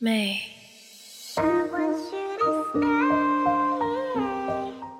美。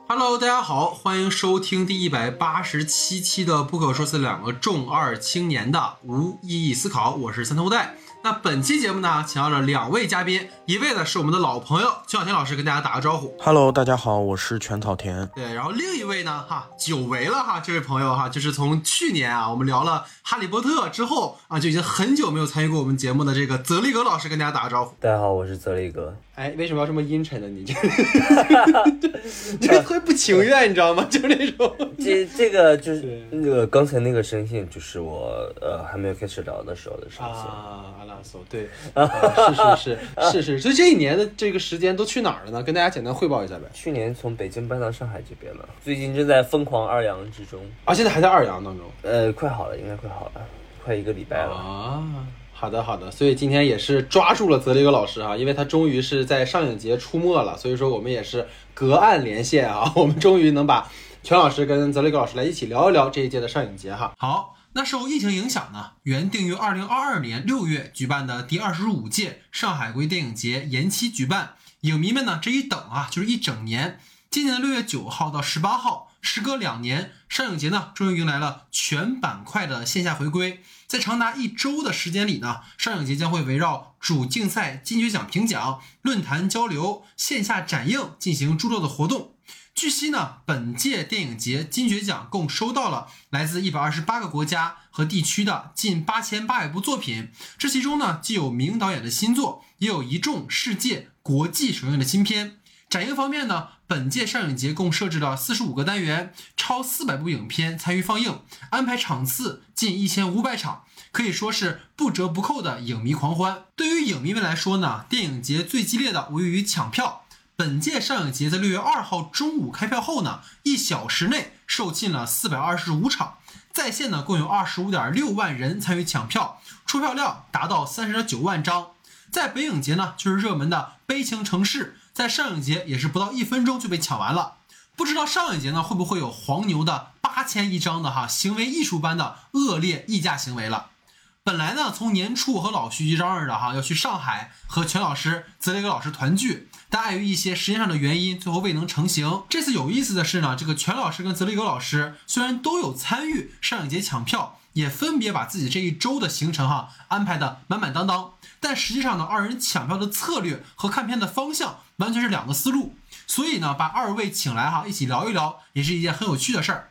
Hello，大家好，欢迎收听第一百八十七期的《不可说是两个重二青年的无意义思考》，我是三头带。那本期节目呢，请到了两位嘉宾，一位呢是我们的老朋友邱小田老师，跟大家打个招呼。Hello，大家好，我是全草田。对，然后另一位呢，哈，久违了哈，这位朋友哈，就是从去年啊，我们聊了《哈利波特》之后啊，就已经很久没有参与过我们节目的这个泽利格老师，跟大家打个招呼。大家好，我是泽立哥。哎，为什么要这么阴沉呢？你这，这个特别不情愿，你知道吗？就那种。这这个就是那个刚才那个声线，就是我呃还没有开始聊的时候的声线。啊，阿拉索，对，啊是是是是是，所以这一年的这个时间都去哪儿了呢？跟大家简单汇报一下呗。去年从北京搬到上海这边了，最近正在疯狂二阳之中。啊，现在还在二阳当中。呃，快好了，应该快好了，快一个礼拜了。啊，好的好的，所以今天也是抓住了泽雷格老师啊，因为他终于是在上影节出没了，所以说我们也是隔岸连线啊，我们终于能把全老师跟泽雷格老师来一起聊一聊这一届的上影节哈。好。那受疫情影响呢，原定于二零二二年六月举办的第二十五届上海国际电影节延期举办，影迷们呢这一等啊就是一整年。今年的六月九号到十八号，时隔两年，上影节呢终于迎来了全板块的线下回归。在长达一周的时间里呢，上影节将会围绕主竞赛、金爵奖评奖、论坛交流、线下展映进行诸多的活动。据悉呢，本届电影节金爵奖共收到了来自一百二十八个国家和地区的近八千八百部作品，这其中呢，既有名导演的新作，也有一众世界、国际首映的新片。展映方面呢，本届上影节共设置了四十五个单元，超四百部影片参与放映，安排场次近一千五百场，可以说是不折不扣的影迷狂欢。对于影迷们来说呢，电影节最激烈的无异于抢票。本届上影节在六月二号中午开票后呢，一小时内售罄了四百二十五场，在线呢共有二十五点六万人参与抢票，出票量达到三十点九万张。在北影节呢，就是热门的《悲情城市》，在上影节也是不到一分钟就被抢完了。不知道上影节呢会不会有黄牛的八千一张的哈行为艺术般的恶劣溢价行为了？本来呢，从年初和老徐一嚷嚷的哈要去上海和全老师、泽雷格老师团聚，但碍于一些时间上的原因，最后未能成行。这次有意思的是呢，这个全老师跟泽雷格老师虽然都有参与上影节抢票，也分别把自己这一周的行程哈安排的满满当当，但实际上呢，二人抢票的策略和看片的方向完全是两个思路。所以呢，把二位请来哈一起聊一聊，也是一件很有趣的事儿。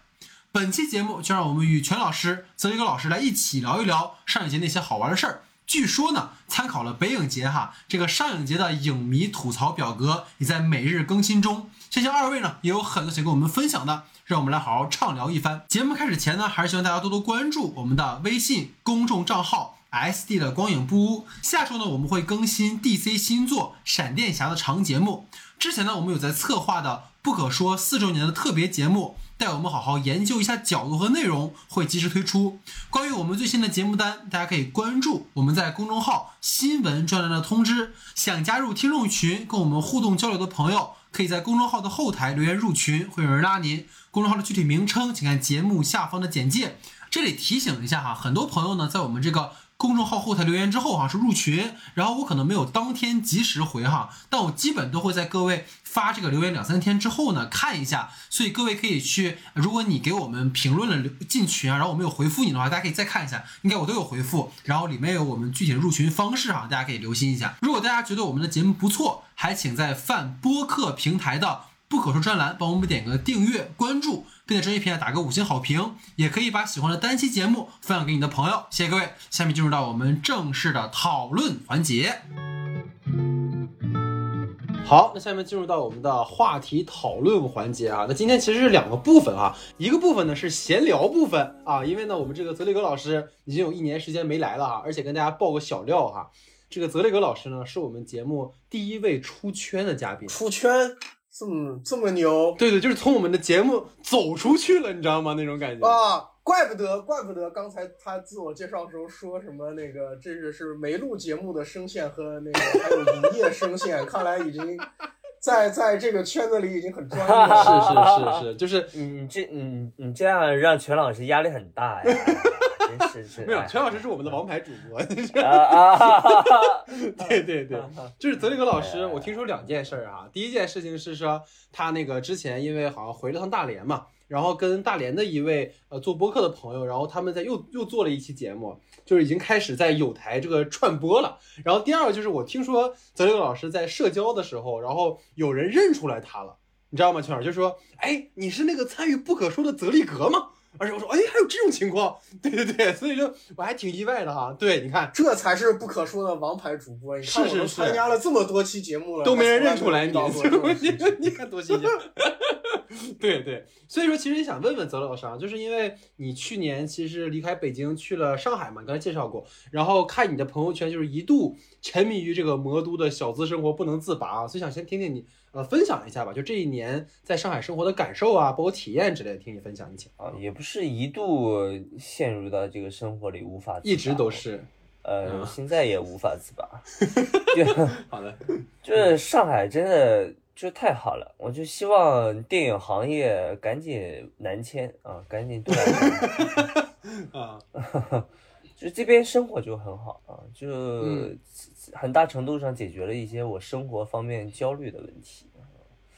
本期节目就让我们与全老师、泽雷格老师来一起聊一聊上影节那些好玩的事儿。据说呢，参考了北影节哈这个上影节的影迷吐槽表格，也在每日更新中。相信二位呢也有很多想跟我们分享的，让我们来好好畅聊一番。节目开始前呢，还是希望大家多多关注我们的微信公众账号 S D 的光影不污。下周呢，我们会更新 D C 新作《闪电侠》的长节目。之前呢，我们有在策划的不可说四周年的特别节目。带我们好好研究一下角度和内容，会及时推出。关于我们最新的节目单，大家可以关注我们在公众号新闻专栏的通知。想加入听众群跟我们互动交流的朋友，可以在公众号的后台留言入群，会有人拉您。公众号的具体名称，请看节目下方的简介。这里提醒一下哈，很多朋友呢在我们这个。公众号后台留言之后哈是入群，然后我可能没有当天及时回哈，但我基本都会在各位发这个留言两三天之后呢看一下，所以各位可以去，如果你给我们评论了进群啊，然后我没有回复你的话，大家可以再看一下，应该我都有回复，然后里面有我们具体的入群方式哈，大家可以留心一下。如果大家觉得我们的节目不错，还请在泛播客平台的不可说专栏帮我们点个订阅关注。并在专业平台打个五星好评，也可以把喜欢的单期节目分享给你的朋友。谢谢各位，下面进入到我们正式的讨论环节。好，那下面进入到我们的话题讨论环节啊。那今天其实是两个部分啊，一个部分呢是闲聊部分啊，因为呢我们这个泽雷格老师已经有一年时间没来了啊，而且跟大家爆个小料哈，这个泽雷格老师呢是我们节目第一位出圈的嘉宾，出圈这么这么牛对对，就是从我们的节目走出去了，你知道吗？那种感觉。啊！怪不得，怪不得刚才他自我介绍的时候说什么那个这个是没录节目的声线和那个还有营业声线，看来已经在 在这个圈子里已经很专业了。是是是是，就是你你这你你这样让全老师压力很大呀。真是是没有，哎全老师是我们的王牌主播。啊啊哈哈哈！对对对，就是泽里格老师，哎我听说两件事儿啊。第一件事情是说，他那个之前因为好像回了趟大连嘛，然后跟大连的一位呃做播客的朋友，然后他们在又又做了一期节目，就是已经开始在有台这个串播了。然后第二个就是我听说泽里格老师在社交的时候，然后有人认出来他了，你知道吗？全老师就说：“哎，你是那个参与不可说的泽利格吗？”而且我说：“哎，还有这种情况？” 对对对，所以就我还挺意外的哈。对，你看。这才是不可说的王牌主播。你看，是是我都参加了这么多期节目了，都没人认出来你，来没有遇到过这种 事情你看多新鲜。对对，所以说其实也想问问泽老师啊，就是因为你去年其实离开北京去了上海嘛，刚才介绍过，然后看你的朋友圈就是一度沉迷于这个魔都的小资生活不能自拔啊，所以想先听听你呃分享一下吧，就这一年在上海生活的感受啊，包括体验之类的，听你分享一下。啊，也不是一度陷入到这个生活里无法自拔，一直都是呃，嗯现在也无法自拔。就好的，就是上海真的就太好了，我就希望电影行业赶紧南迁啊，赶紧。啊，就这边生活就很好啊，就嗯很大程度上解决了一些我生活方面焦虑的问题。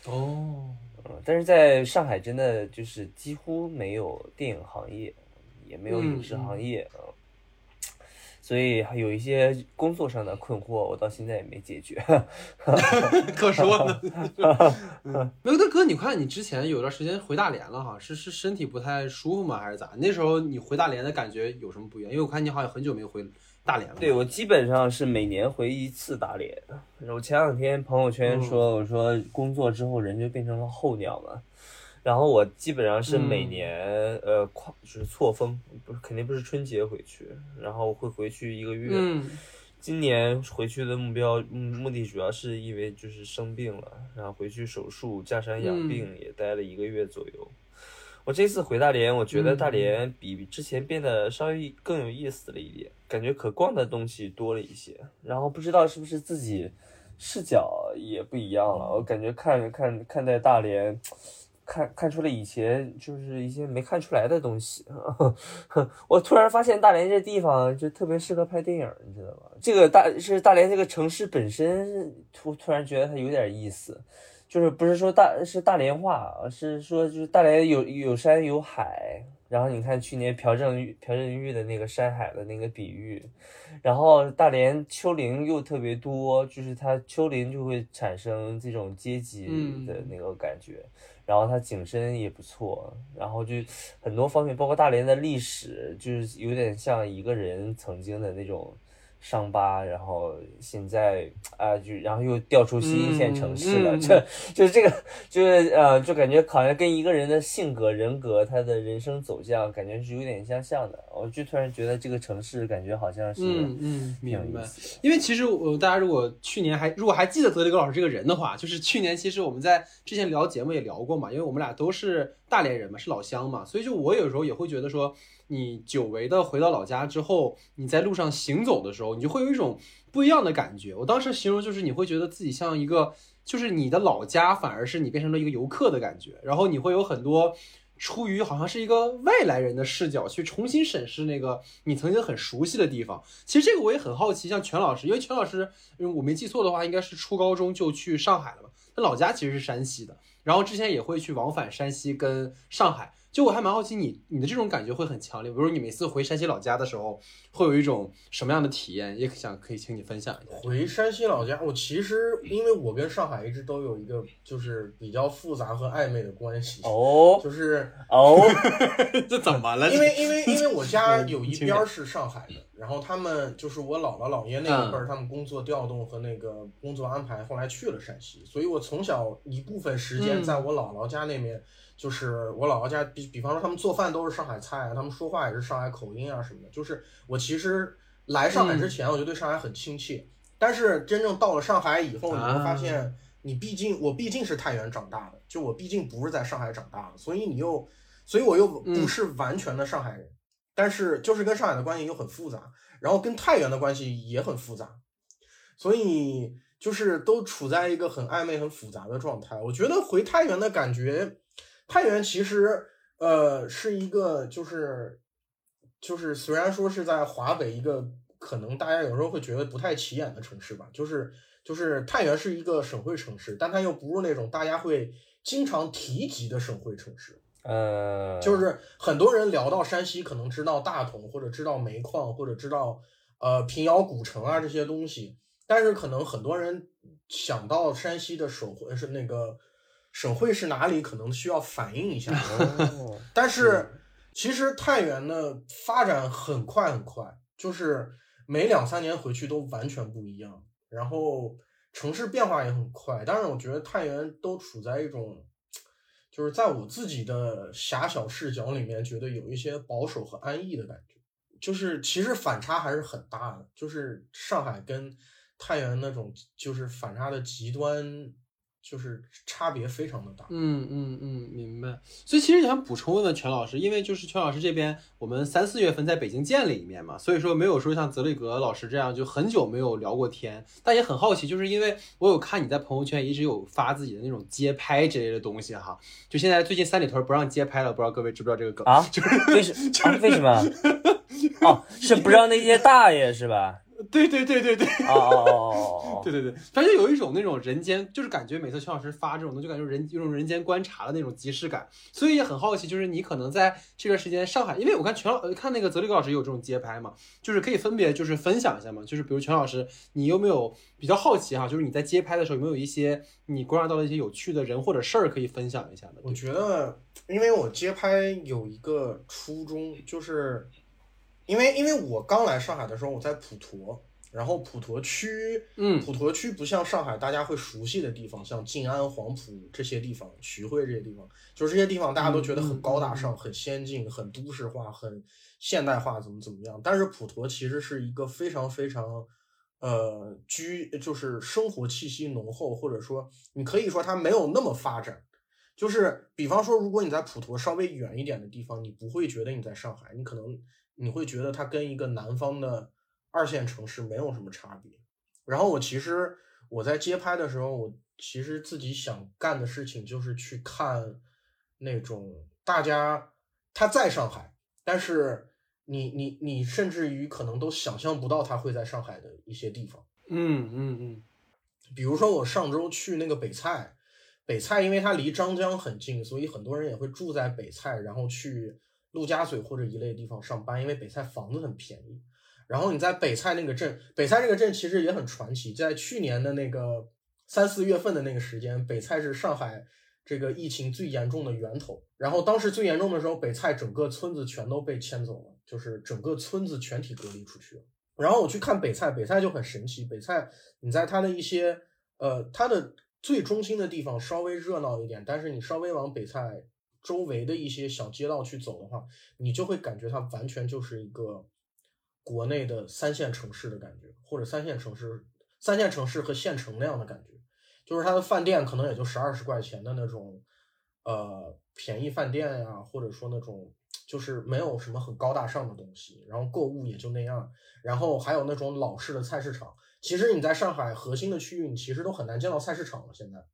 哦，嗯，但是在上海真的就是几乎没有电影行业，也没有影视行业啊、所以还有一些工作上的困惑，我到现在也没解决。可说呢。嗯没有，大哥，你看你之前有段时间回大连了哈，是是身体不太舒服吗？还是咋？那时候你回大连的感觉有什么不一样？因为我看你好像很久没回大连了。对，我基本上是每年回一次大连。我前两天朋友圈说，我说工作之后人就变成了候鸟嘛。然后我基本上是每年、呃跨就是错峰，不是肯定不是春节回去，然后会回去一个月。嗯今年回去的目标嗯目的主要是因为就是生病了，然后回去手术架山养病，也待了一个月左右。我这次回大连，我觉得大连比比之前变得稍微更有意思了一点，感觉可逛的东西多了一些。然后不知道是不是自己视角也不一样了，我感觉看看看待大连。看看出了以前就是一些没看出来的东西，我突然发现大连这地方就特别适合拍电影，你知道吗？这个大是大连这个城市本身突突然觉得它有点意思，就是不是说大是大连话，而是说就是大连有有山有海，然后你看去年朴正玉朴正玉的那个山海的那个比喻，然后大连丘陵又特别多，就是它丘陵就会产生这种阶级的那个感觉。然后它景深也不错，然后就很多方面，包括大连的历史，就是有点像一个人曾经的那种伤疤，然后现在啊、就然后又调出新一线城市了，嗯嗯这就是这个，就是呃，就感觉好像跟一个人的性格、人格、他的人生走向，感觉是有点相像的。我就突然觉得这个城市感觉好像是嗯嗯，明白。因为其实我大家如果去年还如果还记得德雷格老师这个人的话，就是去年其实我们在之前聊节目也聊过嘛，因为我们俩都是大连人嘛，是老乡嘛，所以就我有时候也会觉得说，你久违的回到老家之后，你在路上行走的时候，你就会有一种不一样的感觉。我当时形容就是你会觉得自己像一个，就是你的老家反而是你变成了一个游客的感觉，然后你会有很多。出于好像是一个外来人的视角去重新审视那个你曾经很熟悉的地方，其实这个我也很好奇，像全老师，因为全老师，嗯我没记错的话，应该是初高中就去上海了嘛，他老家其实是山西的，然后之前也会去往返山西跟上海，就我还蛮好奇你你的这种感觉会很强烈，比如你每次回山西老家的时候，会有一种什么样的体验，也想可以请你分享一下。回山西老家，我其实因为我跟上海一直都有一个就是比较复杂和暧昧的关系，哦就是哦，这怎么了因为因为因为我家嗯有一边儿是上海的，然后他们就是我姥姥姥爷那一辈儿，他们工作调动和那个工作安排，后来去了陕西，所以我从小一部分时间嗯。在我姥姥家那边，就是我姥姥家，比比方说他们做饭都是上海菜啊，他们说话也是上海口音啊什么的，就是我其实来上海之前我就对上海很亲切，但是真正到了上海以后，你会发现。你毕竟，我毕竟是太原长大的，就我毕竟不是在上海长大的，所以你又，所以我又不是完全的上海人，但是就是跟上海的关系又很复杂，然后跟太原的关系也很复杂，所以就是都处在一个很暧昧、很复杂的状态。我觉得回太原的感觉，太原其实呃是一个就是就是虽然说是在华北一个可能大家有时候会觉得不太起眼的城市吧，就是就是太原是一个省会城市，但它又不是那种大家会经常提及的省会城市。呃，就是很多人聊到山西，可能知道大同，或者知道煤矿，或者知道呃平遥古城啊这些东西，但是可能很多人想到山西的省会是那个省会是哪里，可能需要反映一下。哦但是其实太原的发展很快很快，就是每两三年回去都完全不一样，然后城市变化也很快。但是我觉得太原都处在一种，就是在我自己的狭小视角里面，觉得有一些保守和安逸的感觉。就是其实反差还是很大的，就是上海跟太原那种就是反差的极端，就是差别非常的大。嗯嗯嗯，明白。所以其实想补充问问全老师，因为就是全老师这边，我们三四月份在北京见了一面嘛，所以说没有说像泽里格老师这样就很久没有聊过天，但也很好奇，就是因为我有看你在朋友圈一直有发自己的那种街拍之类的东西哈，就现在最近三里屯不让街拍了，不知道各位知不知道这个梗？啊，就是为什啊为什么？哦，是不让那些大爷是吧？对对对对对。哦哦哦哦哦对对对，反正 有一种那种人间，就是感觉每次全老师发这种东西，就感觉人有种人间观察的那种即视感，所以也很好奇，就是你可能在这段时间上海，因为我看全老呃看那个泽立高老师也有这种街拍嘛，就是可以分别就是分享一下嘛，就是比如全老师，你有没有比较好奇哈，就是你在街拍的时候有没有一些你观察到的一些有趣的人或者事儿可以分享一下的？我觉得，因为我街拍有一个初衷，就是因为因为我刚来上海的时候，我在普陀，然后普陀区，嗯普陀区不像上海大家会熟悉的地方，像静安、黄埔这些地方，徐汇这些地方，就是这些地方大家都觉得很高大上、很先进、很都市化、很现代化，怎么怎么样。但是普陀其实是一个非常非常。呃，居就是生活气息浓厚，或者说你可以说它没有那么发展，就是比方说，如果你在普陀稍微远一点的地方，你不会觉得你在上海，你可能你会觉得它跟一个南方的二线城市没有什么差别。然后我其实我在街拍的时候，我其实自己想干的事情就是去看那种大家他在上海，但是你你你甚至于可能都想象不到他会在上海的一些地方。嗯嗯嗯比如说我上周去那个北蔡，北蔡因为它离张江很近，所以很多人也会住在北蔡，然后去陆家嘴或者一类地方上班，因为北蔡房子很便宜。然后你在北蔡那个镇，北蔡这个镇其实也很传奇，在去年的那个三四月份的那个时间，北蔡是上海这个疫情最严重的源头。然后当时最严重的时候，北蔡整个村子全都被迁走了，就是整个村子全体隔离出去了。然后我去看北蔡，北蔡就很神奇。北蔡你在它的一些呃，它的最中心的地方稍微热闹一点，但是你稍微往北蔡周围的一些小街道去走的话，你就会感觉它完全就是一个国内的三线城市的感觉，或者三线城市、三线城市和县城那样的感觉。就是它的饭店可能也就十二十块钱的那种，呃，便宜饭店呀、或者说那种就是没有什么很高大上的东西，然后购物也就那样，然后还有那种老式的菜市场。其实你在上海核心的区域，你其实都很难见到菜市场了。现在，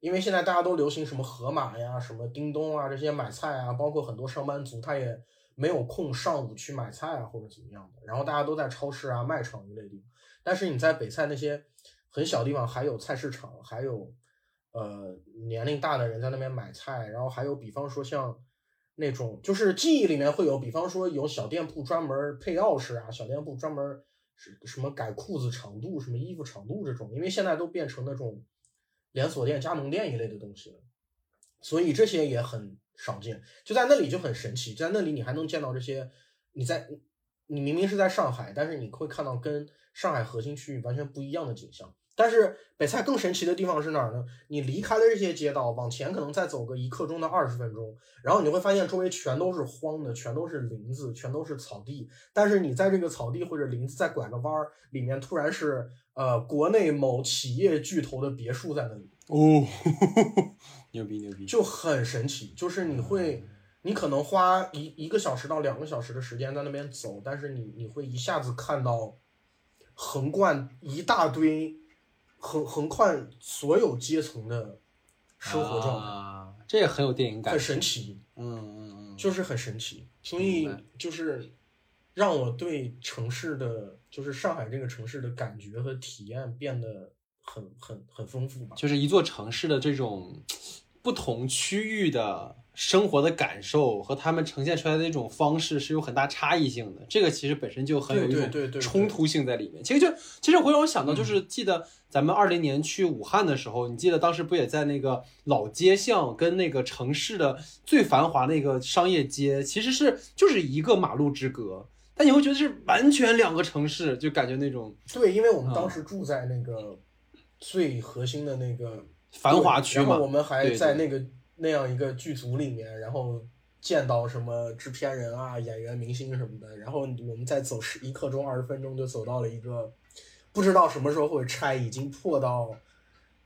因为现在大家都流行什么盒马呀、什么叮咚啊这些买菜啊，包括很多上班族他也没有空上午去买菜啊或者怎么样的，然后大家都在超市啊、卖场一类地方。但是你在北菜那些很小地方，还有菜市场，还有呃年龄大的人在那边买菜，然后还有比方说像那种就是记忆里面会有，比方说有小店铺专门配钥匙啊，小店铺专门是什么改裤子长度、什么衣服长度这种，因为现在都变成那种连锁店、加盟店一类的东西，所以这些也很少见。就在那里就很神奇，在那里你还能见到这些，你在你明明是在上海，但是你会看到跟上海核心区域完全不一样的景象。但是北蔡更神奇的地方是哪儿呢？你离开了这些街道，往前可能再走个一刻钟到二十分钟，然后你会发现周围全都是荒的，全都是林子，全都是草地。但是你在这个草地或者林子再拐个弯儿，里面突然是呃国内某企业巨头的别墅在那里，哦，牛逼牛逼，就很神奇。就是你会，你可能花一一个小时到两个小时的时间在那边走，但是你你会一下子看到横贯一大堆。横横跨所有阶层的生活状态，啊，这也很有电影感，很神奇。嗯嗯嗯，就是很神奇，所以就是让我对城市的，就是上海这个城市的感觉和体验变得很很很丰富吧。就是一座城市的这种不同区域的生活的感受和他们呈现出来的那种方式是有很大差异性的。这个其实本身就很有一种冲突性在里面。其实就其实会让我想到，就是记得咱们二零年去武汉的时候，你记得当时不也在那个老街巷跟那个城市的最繁华那个商业街，其实是就是一个马路之隔。但你会觉得是完全两个城市，就感觉那种对，因为我们啊当时住在那个最核心的那个繁华区嘛我们还在那个那样一个剧组里面，然后见到什么制片人啊、演员、明星什么的，然后我们再走十一刻钟、二十分钟就走到了一个不知道什么时候会拆，已经破到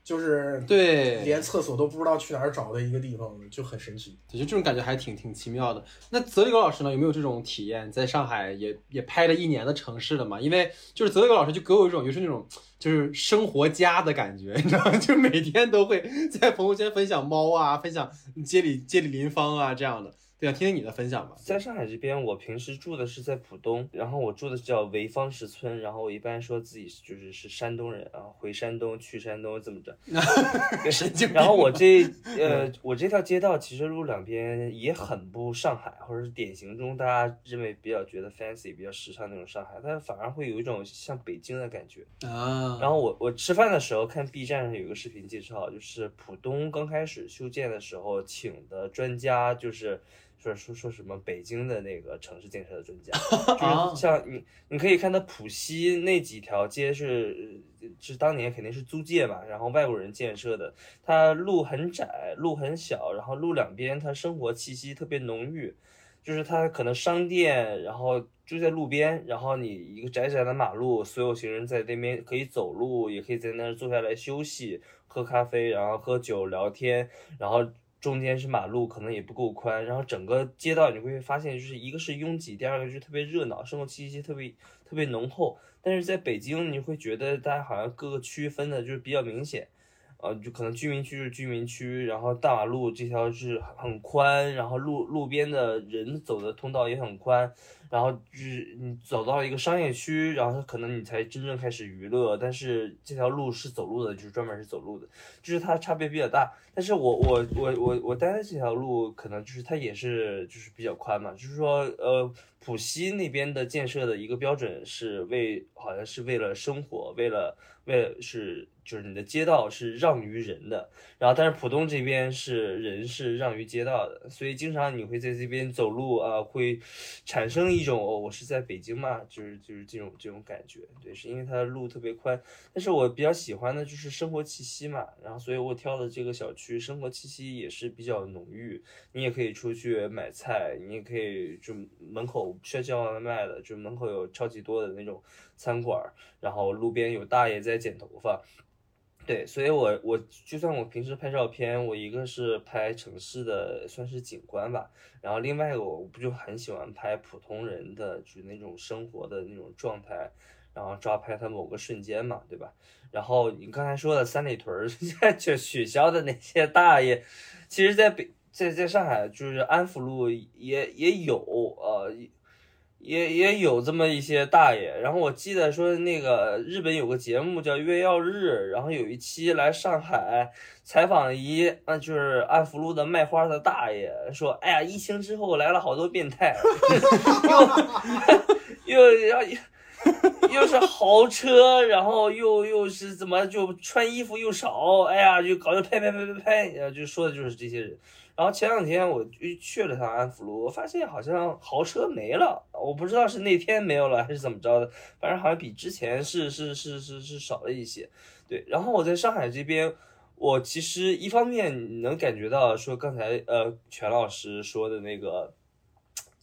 就是对连厕所都不知道去哪儿找的一个地方，就很神奇。对，就这种感觉还挺挺奇妙的。那泽立高老师呢，有没有这种体验？在上海也也拍了一年的城市了嘛？因为就是泽立高老师就给我一种就是那种就是生活家的感觉，你知道吗？就每天都会在朋友圈分享猫啊，分享街里街里邻坊啊这样的。对啊，听听你的分享吧。在上海这边，我平时住的是在浦东，然后我住的叫潍坊石村，然后我一般说自己就是是山东人啊，回山东去山东这么着。神经病。然后我这 呃，我这条街道其实路两边也很不上海，或者是典型中大家认为比较觉得 fancy、比较时尚那种上海，它反而会有一种像北京的感觉。啊，然后我我吃饭的时候看 B 站上有一个视频介绍，就是浦东刚开始修建的时候请的专家，就是说说说什么北京的那个城市建设的专家，就是像你你可以看到浦西那几条街是是当年肯定是租界嘛，然后外国人建设的，它路很窄，路很小，然后路两边它生活气息特别浓郁。就是它可能商店，然后就在路边，然后你一个窄窄的马路，所有行人在那边可以走路，也可以在那儿坐下来休息、喝咖啡，然后喝酒聊天，然后中间是马路，可能也不够宽，然后整个街道你会发现，就是一个是拥挤，第二个就是特别热闹，生活气息特别特别浓厚。但是在北京，你会觉得大家好像各个区分的就是比较明显。呃，就可能居民区是居民区，然后大马路这条是很宽，然后路路边的人走的通道也很宽，然后就是你走到一个商业区，然后可能你才真正开始娱乐，但是这条路是走路的，就是专门是走路的，就是它差别比较大。但是我我我我我待的这条路，可能就是它也是就是比较宽嘛，就是说呃，浦西那边的建设的一个标准是为好像是为了生活，为了为了是就是你的街道是让于人的，然后但是浦东这边是人是让于街道的，所以经常你会在这边走路啊，会产生一种哦，我是在北京嘛，就是就是这种这种感觉，对，是因为它的路特别宽，但是我比较喜欢的就是生活气息嘛，然后所以我挑的这个小区生活气息也是比较浓郁，你也可以出去买菜，你也可以就门口不需要叫外卖的，就门口有超级多的那种餐馆，然后路边有大爷在剪头发。对，所以我我就算我平时拍照片，我一个是拍城市的算是景观吧，然后另外一个我不就很喜欢拍普通人的就那种生活的那种状态，然后抓拍他某个瞬间嘛，对吧？然后你刚才说的三里屯儿 就取消的那些大爷，其实在北在在上海就是安福路也也有呃。也也有这么一些大爷，然后我记得说那个日本有个节目叫《月曜日》，然后有一期来上海采访一，那就是安福路的卖花的大爷，说，哎呀，疫情之后来了好多变态，又 又要又是豪车，然后又又是怎么就穿衣服又少，哎呀，就搞得拍拍拍拍拍，就说的就是这些人。然后前两天我就去了趟安福路，我发现好像豪车没了，我不知道是那天没有了还是怎么着的，反正好像比之前是是是是是少了一些。对，然后我在上海这边，我其实一方面能感觉到说刚才呃全老师说的那个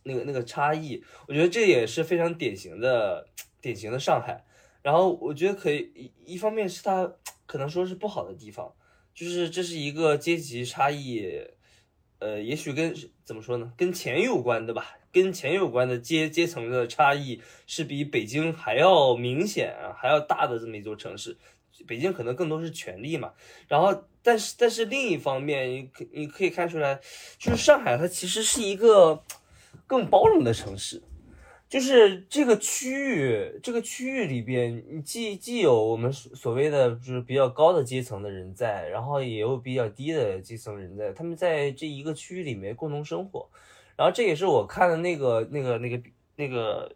那个那个差异，我觉得这也是非常典型的典型的上海。然后我觉得可以一一方面是它可能说是不好的地方，就是这是一个阶级差异。呃，也许跟怎么说呢，跟钱有关的吧，跟钱有关的阶阶层的差异是比北京还要明显啊，还要大的这么一座城市。北京可能更多是权力嘛，然后但是但是另一方面，你可你可以看出来，就是上海它其实是一个更包容的城市。就是这个区域，这个区域里边，既既有我们所所谓的就是比较高的阶层的人在，然后也有比较低的阶层人在，他们在这一个区域里面共同生活。然后这也是我看的那个那个那个那个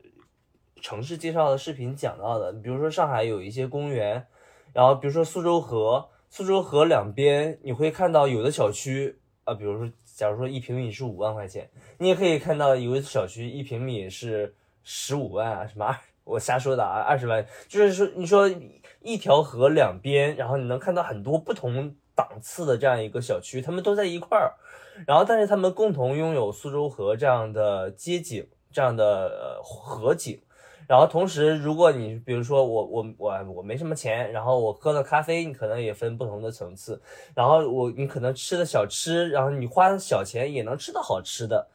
城市介绍的视频讲到的。比如说上海有一些公园，然后比如说苏州河，苏州河两边你会看到有的小区啊，比如说假如说一平米是五万块钱，你也可以看到有的小区一平米是。十五万啊，什么？我瞎说的啊，二十万，就是说，你说一条河两边，然后你能看到很多不同档次的这样一个小区，他们都在一块儿，然后但是他们共同拥有苏州河这样的街景，这样的河景，然后同时，如果你比如说我我我我没什么钱，然后我喝的咖啡，你可能也分不同的层次，然后我你可能吃的小吃，然后你花小钱也能吃到好吃的。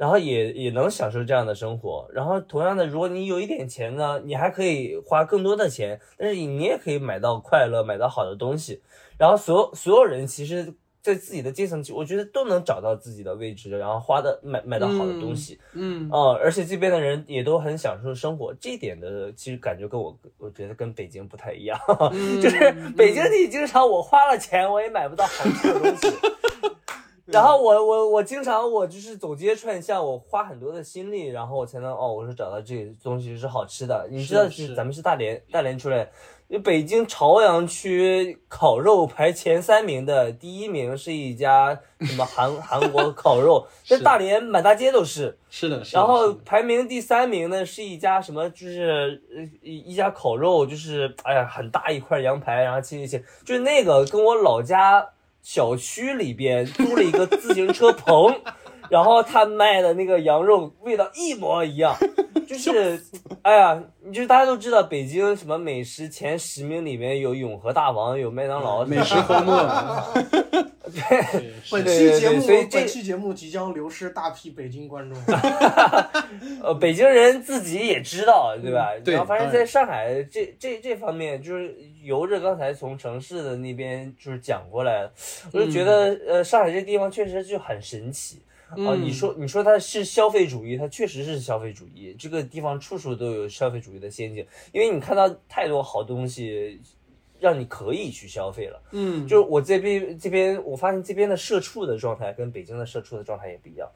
然后也也能享受这样的生活，然后同样的，如果你有一点钱呢，你还可以花更多的钱，但是你也可以买到快乐，买到好的东西。然后所有所有人其实，在自己的阶层，我觉得都能找到自己的位置，然后花的买买到好的东西。嗯，哦，而且这边的人也都很享受生活，这一点的其实感觉跟我我觉得跟北京不太一样，就是北京你经常我花了钱我也买不到好吃的东西。然后我我我经常我就是走街串巷，我花很多的心力，然后我才能哦，我说找到这个东西是好吃的。你知道是咱们是大连大连出来，北京朝阳区烤肉排前三名的第一名是一家什么韩 韩国烤肉，在大连满大街都是。是的，然后排名第三名呢是一家什么，就是一一家烤肉，就是哎呀很大一块羊排，然后切切切，就是那个跟我老家。小区里边租了一个自行车棚，然后他卖的那个羊肉味道一模一样，就是，哎呀，你就大家都知道北京什么美食前十名里面有永和大王，有麦当劳，美食荒漠。对，本期节目，所以本期节目即将流失大批北京观众。呃，北京人自己也知道，对吧？对。然后，反正在上海这这这方面，就是由着刚才从城市的那边就是讲过来，我就觉得，呃，上海这地方确实就很神奇啊。你说，你说它是消费主义，它确实是消费主义。这个地方处处都有消费主义的陷阱，因为你看到太多好东西。让你可以去消费了，嗯，就是我这边这边，我发现这边的社畜的状态跟北京的社畜的状态也不一样，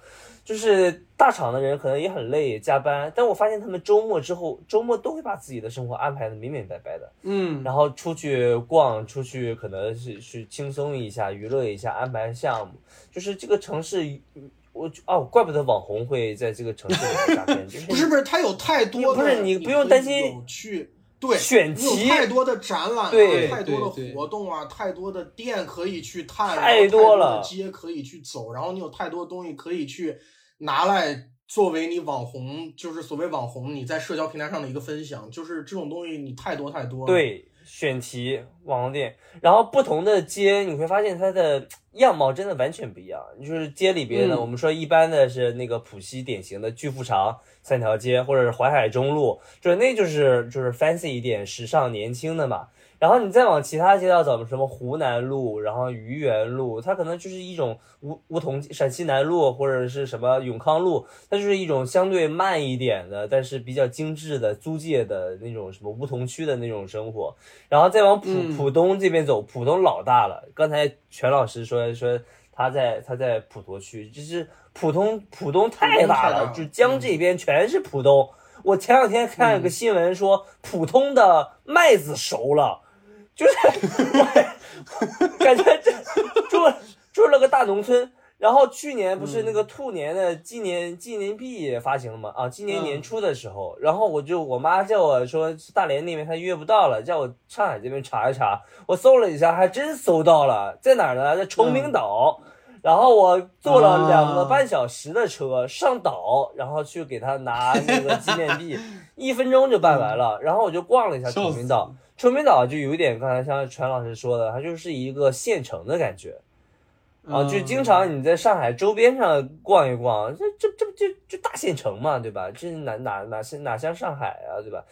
就是大厂的人可能也很累加班，但我发现他们周末之后，周末都会把自己的生活安排的明明白白的，嗯，然后出去逛，出去可能是去轻松一下，娱乐一下，安排项目，就是这个城市，我哦，怪不得网红会在这个城市里诈骗，不是不是，他有太多，不是你不用担心去。对，选题太多的展览，对，太多的活动啊，太多的店可以去探，太多了，街可以去走，然后你有太多东西可以去拿来作为你网红，就是所谓网红你在社交平台上的一个分享，就是这种东西你太多太多了。对，选题网红店，然后不同的街你会发现它的样貌真的完全不一样，就是街里边的，我们说一般的是那个浦西典型的巨富长。三条街，或者是淮海中路，就是那就是就是 fancy 一点、时尚年轻的嘛。然后你再往其他街道走，什么湖南路，然后愚园路，它可能就是一种梧梧桐陕西南路或者是什么永康路，它就是一种相对慢一点的，但是比较精致的租界的那种什么梧桐区的那种生活。然后再往浦浦东这边走，浦东老大了。刚才全老师说说他在他在普陀区，就是。浦东浦东太大了，就江这边全是浦东。我前两天看了个新闻说，浦东的麦子熟了，就是感觉这住住了个大农村。然后去年不是那个兔年的纪念纪念币发行了吗？啊，今年年初的时候，然后我就我妈叫我说大连那边她约不到了，叫我上海这边查一查。我搜了一下，还真搜到了，在哪儿呢？在崇明岛。然后我坐了两个半小时的车上岛，然后去给他拿那个纪念币，一分钟就办完了。然后我就逛了一下崇明岛，崇明岛就有一点刚才像全老师说的，它就是一个县城的感觉，啊，就经常你在上海周边上逛一逛，这这这不就就大县城嘛，对吧？这哪哪哪像哪像上海啊，对吧？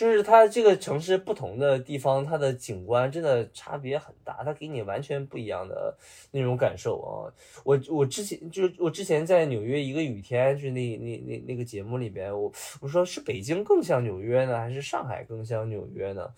就是它这个城市不同的地方，它的景观真的差别很大，它给你完全不一样的那种感受啊！我我之前就我之前在纽约一个雨天，就是那那那那个节目里边，我我说是北京更像纽约呢，还是上海更像纽约呢？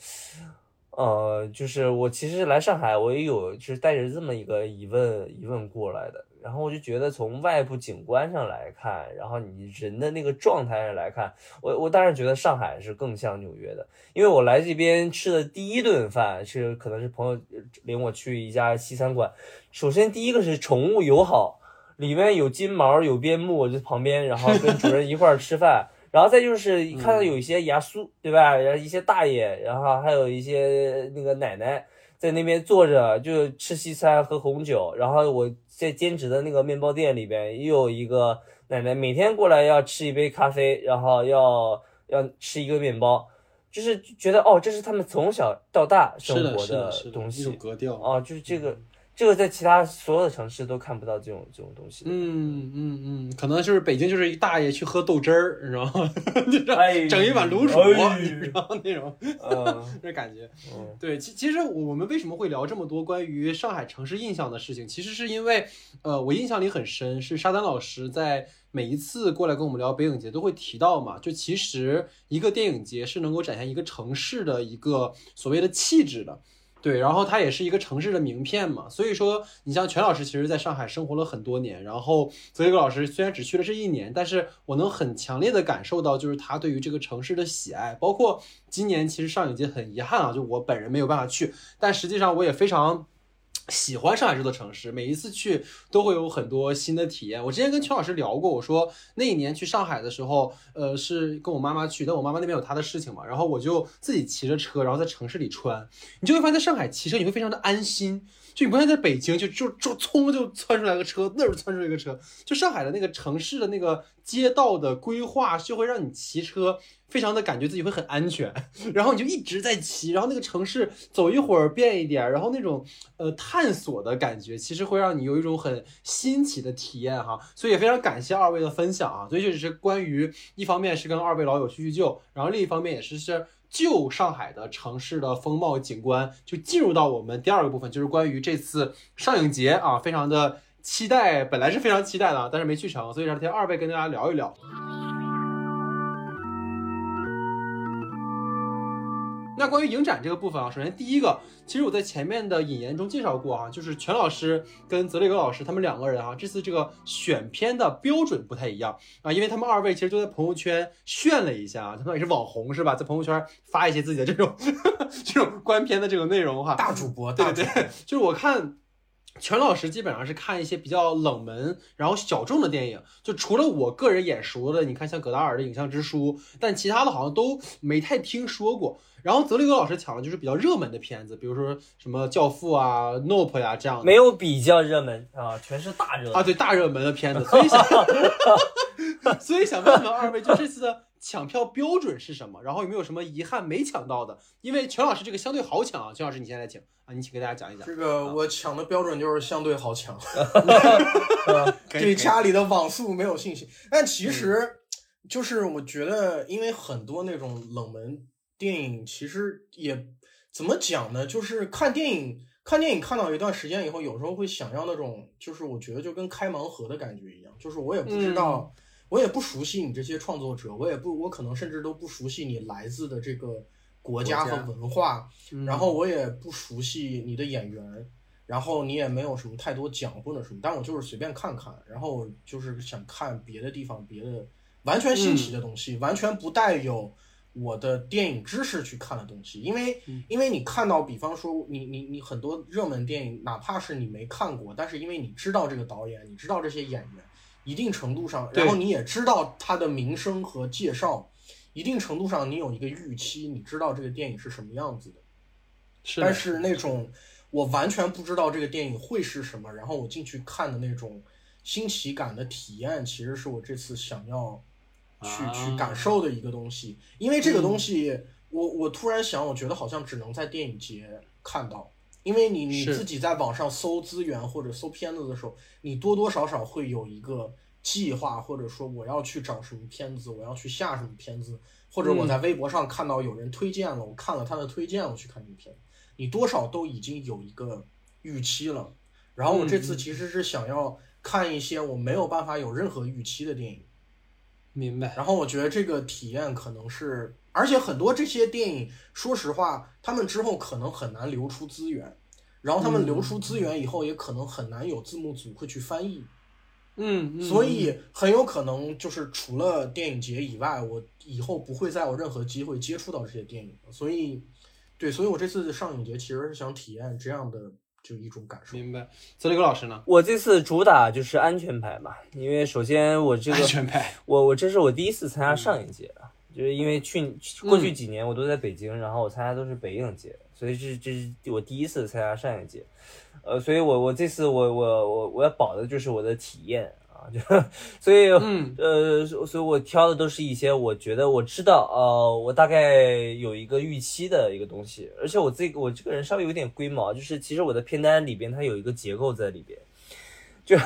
呃，就是我其实来上海，我也有就是带着这么一个疑问疑问过来的。然后我就觉得从外部景观上来看，然后你人的那个状态上来看，我我当然觉得上海是更像纽约的。因为我来这边吃的第一顿饭是可能是朋友领我去一家西餐馆，首先第一个是宠物友好，里面有金毛有边牧，我就旁边然后跟主人一块儿吃饭。然后再就是看到有一些牙叔，对吧？然后一些大爷，然后还有一些那个奶奶在那边坐着，就吃西餐喝红酒。然后我在兼职的那个面包店里边，又有一个奶奶每天过来要吃一杯咖啡，然后要要吃一个面包，就是觉得哦，这是他们从小到大生活的东西，格调啊，就是这个。这个在其他所有的城市都看不到这种这种东西。嗯嗯嗯，可能就是北京就是一大爷去喝豆汁儿，你知道吗？就整一碗卤煮，你知道那种，那感觉。对，其其实我们为什么会聊这么多关于上海城市印象的事情？其实是因为，呃，我印象里很深，是沙丹老师在每一次过来跟我们聊北影节都会提到嘛。就其实一个电影节是能够展现一个城市的一个所谓的气质的。对，然后它也是一个城市的名片嘛，所以说你像全老师，其实在上海生活了很多年，然后泽一个老师虽然只去了这一年，但是我能很强烈的感受到，就是他对于这个城市的喜爱，包括今年其实上影节很遗憾啊，就我本人没有办法去，但实际上我也非常。喜欢上海这座城市，每一次去都会有很多新的体验。我之前跟邱老师聊过，我说那一年去上海的时候，呃，是跟我妈妈去，但我妈妈那边有她的事情嘛，然后我就自己骑着车，然后在城市里穿，你就会发现在上海骑车你会非常的安心。就你不像在北京，就就就冲就窜出来个车，那儿窜出来个车，就上海的那个城市的那个街道的规划，就会让你骑车非常的感觉自己会很安全，然后你就一直在骑，然后那个城市走一会儿变一点，然后那种呃探索的感觉，其实会让你有一种很新奇的体验哈，所以也非常感谢二位的分享啊，所以这只是关于一方面是跟二位老友叙叙旧，然后另一方面也是是。旧上海的城市的风貌景观，就进入到我们第二个部分，就是关于这次上影节啊，非常的期待，本来是非常期待的，但是没去成，所以让天二位跟大家聊一聊。那关于影展这个部分啊，首先第一个，其实我在前面的引言中介绍过啊，就是全老师跟泽雷格老师他们两个人啊，这次这个选片的标准不太一样啊，因为他们二位其实都在朋友圈炫了一下啊，他们也是网红是吧，在朋友圈发一些自己的这种 这种观片的这个内容哈，大主播，对对对，就是我看。全老师基本上是看一些比较冷门，然后小众的电影，就除了我个人眼熟的，你看像葛达尔的《影像之书》，但其他的好像都没太听说过。然后泽里格老师抢的就是比较热门的片子，比如说什么《教父》啊、《Nope》呀这样。没有比较热门啊，全是大热啊，对大热门的片子。所以想，所以想问问二位，就这次的。抢票标准是什么？然后有没有什么遗憾没抢到的？因为全老师这个相对好抢啊，全老师你现在请啊，你请给大家讲一讲。这个我抢的标准就是相对好抢，对家里的网速没有信心。但其实就是我觉得，因为很多那种冷门电影，其实也怎么讲呢？就是看电影，看电影看到一段时间以后，有时候会想要那种，就是我觉得就跟开盲盒的感觉一样，就是我也不知道。我也不熟悉你这些创作者，我也不，我可能甚至都不熟悉你来自的这个国家和文化，然后我也不熟悉你的演员，然后你也没有什么太多讲或者什么，但我就是随便看看，然后就是想看别的地方别的完全新奇的东西，完全不带有我的电影知识去看的东西，因为因为你看到，比方说你你你很多热门电影，哪怕是你没看过，但是因为你知道这个导演，你知道这些演员。一定程度上，然后你也知道它的名声和介绍，一定程度上你有一个预期，你知道这个电影是什么样子的。是，但是那种我完全不知道这个电影会是什么，然后我进去看的那种新奇感的体验，其实是我这次想要去去感受的一个东西。因为这个东西，我我突然想，我觉得好像只能在电影节看到。因为你你自己在网上搜资源或者搜片子的时候，你多多少少会有一个计划，或者说我要去找什么片子，我要去下什么片子，或者我在微博上看到有人推荐了，我看了他的推荐，我去看这个片子，你多少都已经有一个预期了。然后我这次其实是想要看一些我没有办法有任何预期的电影。明白。然后我觉得这个体验可能是，而且很多这些电影，说实话，他们之后可能很难流出资源，然后他们流出资源以后，也可能很难有字幕组会去翻译，嗯，嗯所以很有可能就是除了电影节以外，我以后不会再有任何机会接触到这些电影了。所以，对，所以我这次上影节其实是想体验这样的就一种感受。明白。泽雷格老师呢？我这次主打就是安全牌嘛，因为首先我这个安全牌。我我这是我第一次参加上影节啊，就是因为去过去几年我都在北京，然后我参加都是北影节，所以这这是我第一次参加上影节，呃，所以我我这次我我我我要保的就是我的体验啊，就所以嗯。呃，所所以我挑的都是一些我觉得我知道呃，我大概有一个预期的一个东西，而且我这个我这个人稍微有点龟毛，就是其实我的片单里边它有一个结构在里边。就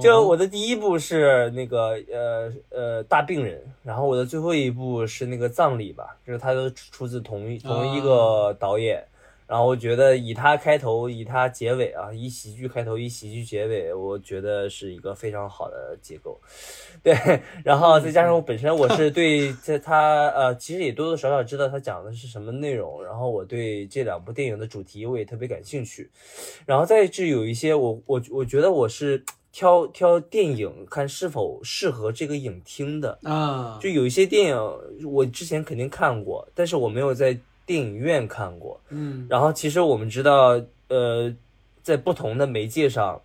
就我的第一部是那个呃呃大病人，然后我的最后一部是那个葬礼吧，就是它都出自同一同一个导演，然后我觉得以它开头，以它结尾啊，以喜剧开头，以喜剧结尾，我觉得是一个非常好的结构。对，然后再加上我本身我是对这它呃，其实也多多少少知道它讲的是什么内容，然后我对这两部电影的主题我也特别感兴趣，然后再是有一些我我我觉得我是挑挑电影看是否适合这个影厅的，啊，就有一些电影我之前肯定看过，但是我没有在电影院看过，嗯然后其实我们知道，呃，在不同的媒介上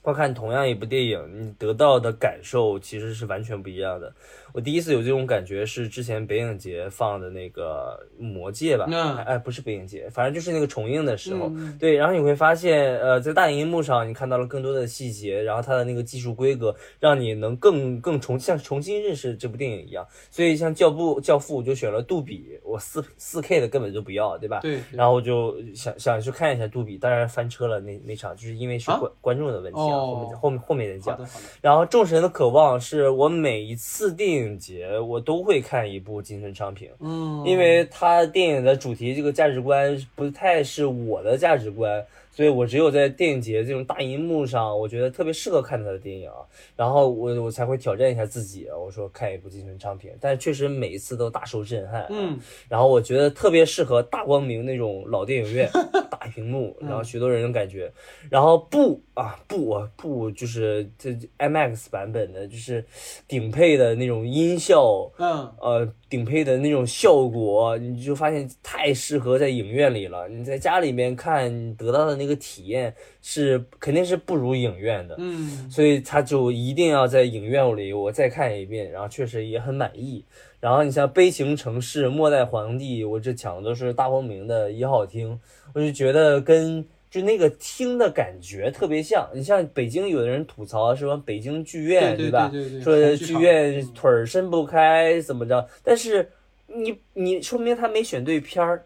观看同样一部电影，你得到的感受其实是完全不一样的。我第一次有这种感觉是之前北影节放的那个《魔戒》吧，嗯哎，不是北影节，反正就是那个重映的时候，嗯对，然后你会发现，呃，在大荧幕上你看到了更多的细节，然后它的那个技术规格让你能更更重像重新认识这部电影一样。所以像教父教父我就选了杜比，我四四 K 的根本就不要，对吧？对，然后我就想想去看一下杜比，当然翻车了那那场，就是因为是啊观、观众的问题啊，哦后面后面后面再讲。然后《众神的渴望》是我每一次电影节我都会看一部金村昌平，嗯，因为他电影的主题这个价值观不太是我的价值观，所以我只有在电影节这种大荧幕上，我觉得特别适合看他的电影，然后我我才会挑战一下自己，我说看一部金城昌片，但是确实每一次都大受震撼，嗯，然后我觉得特别适合大光明那种老电影院 大屏幕，然后许多人的感觉，然后不啊不啊不就是这 IMAX 版本的，就是顶配的那种音效。嗯呃，顶配的那种效果，你就发现太适合在影院里了。你在家里面看，你得到的那个体验是肯定是不如影院的。嗯所以他就一定要在影院里我再看一遍，然后确实也很满意。然后你像《悲情城市》《末代皇帝》，我这抢的都是大光明的一号厅，我就觉得跟就那个听的感觉特别像。你像北京有的人吐槽什么？北京剧院对对吧？说剧院嗯腿儿伸不开怎么着？但是你你说明他没选对片儿。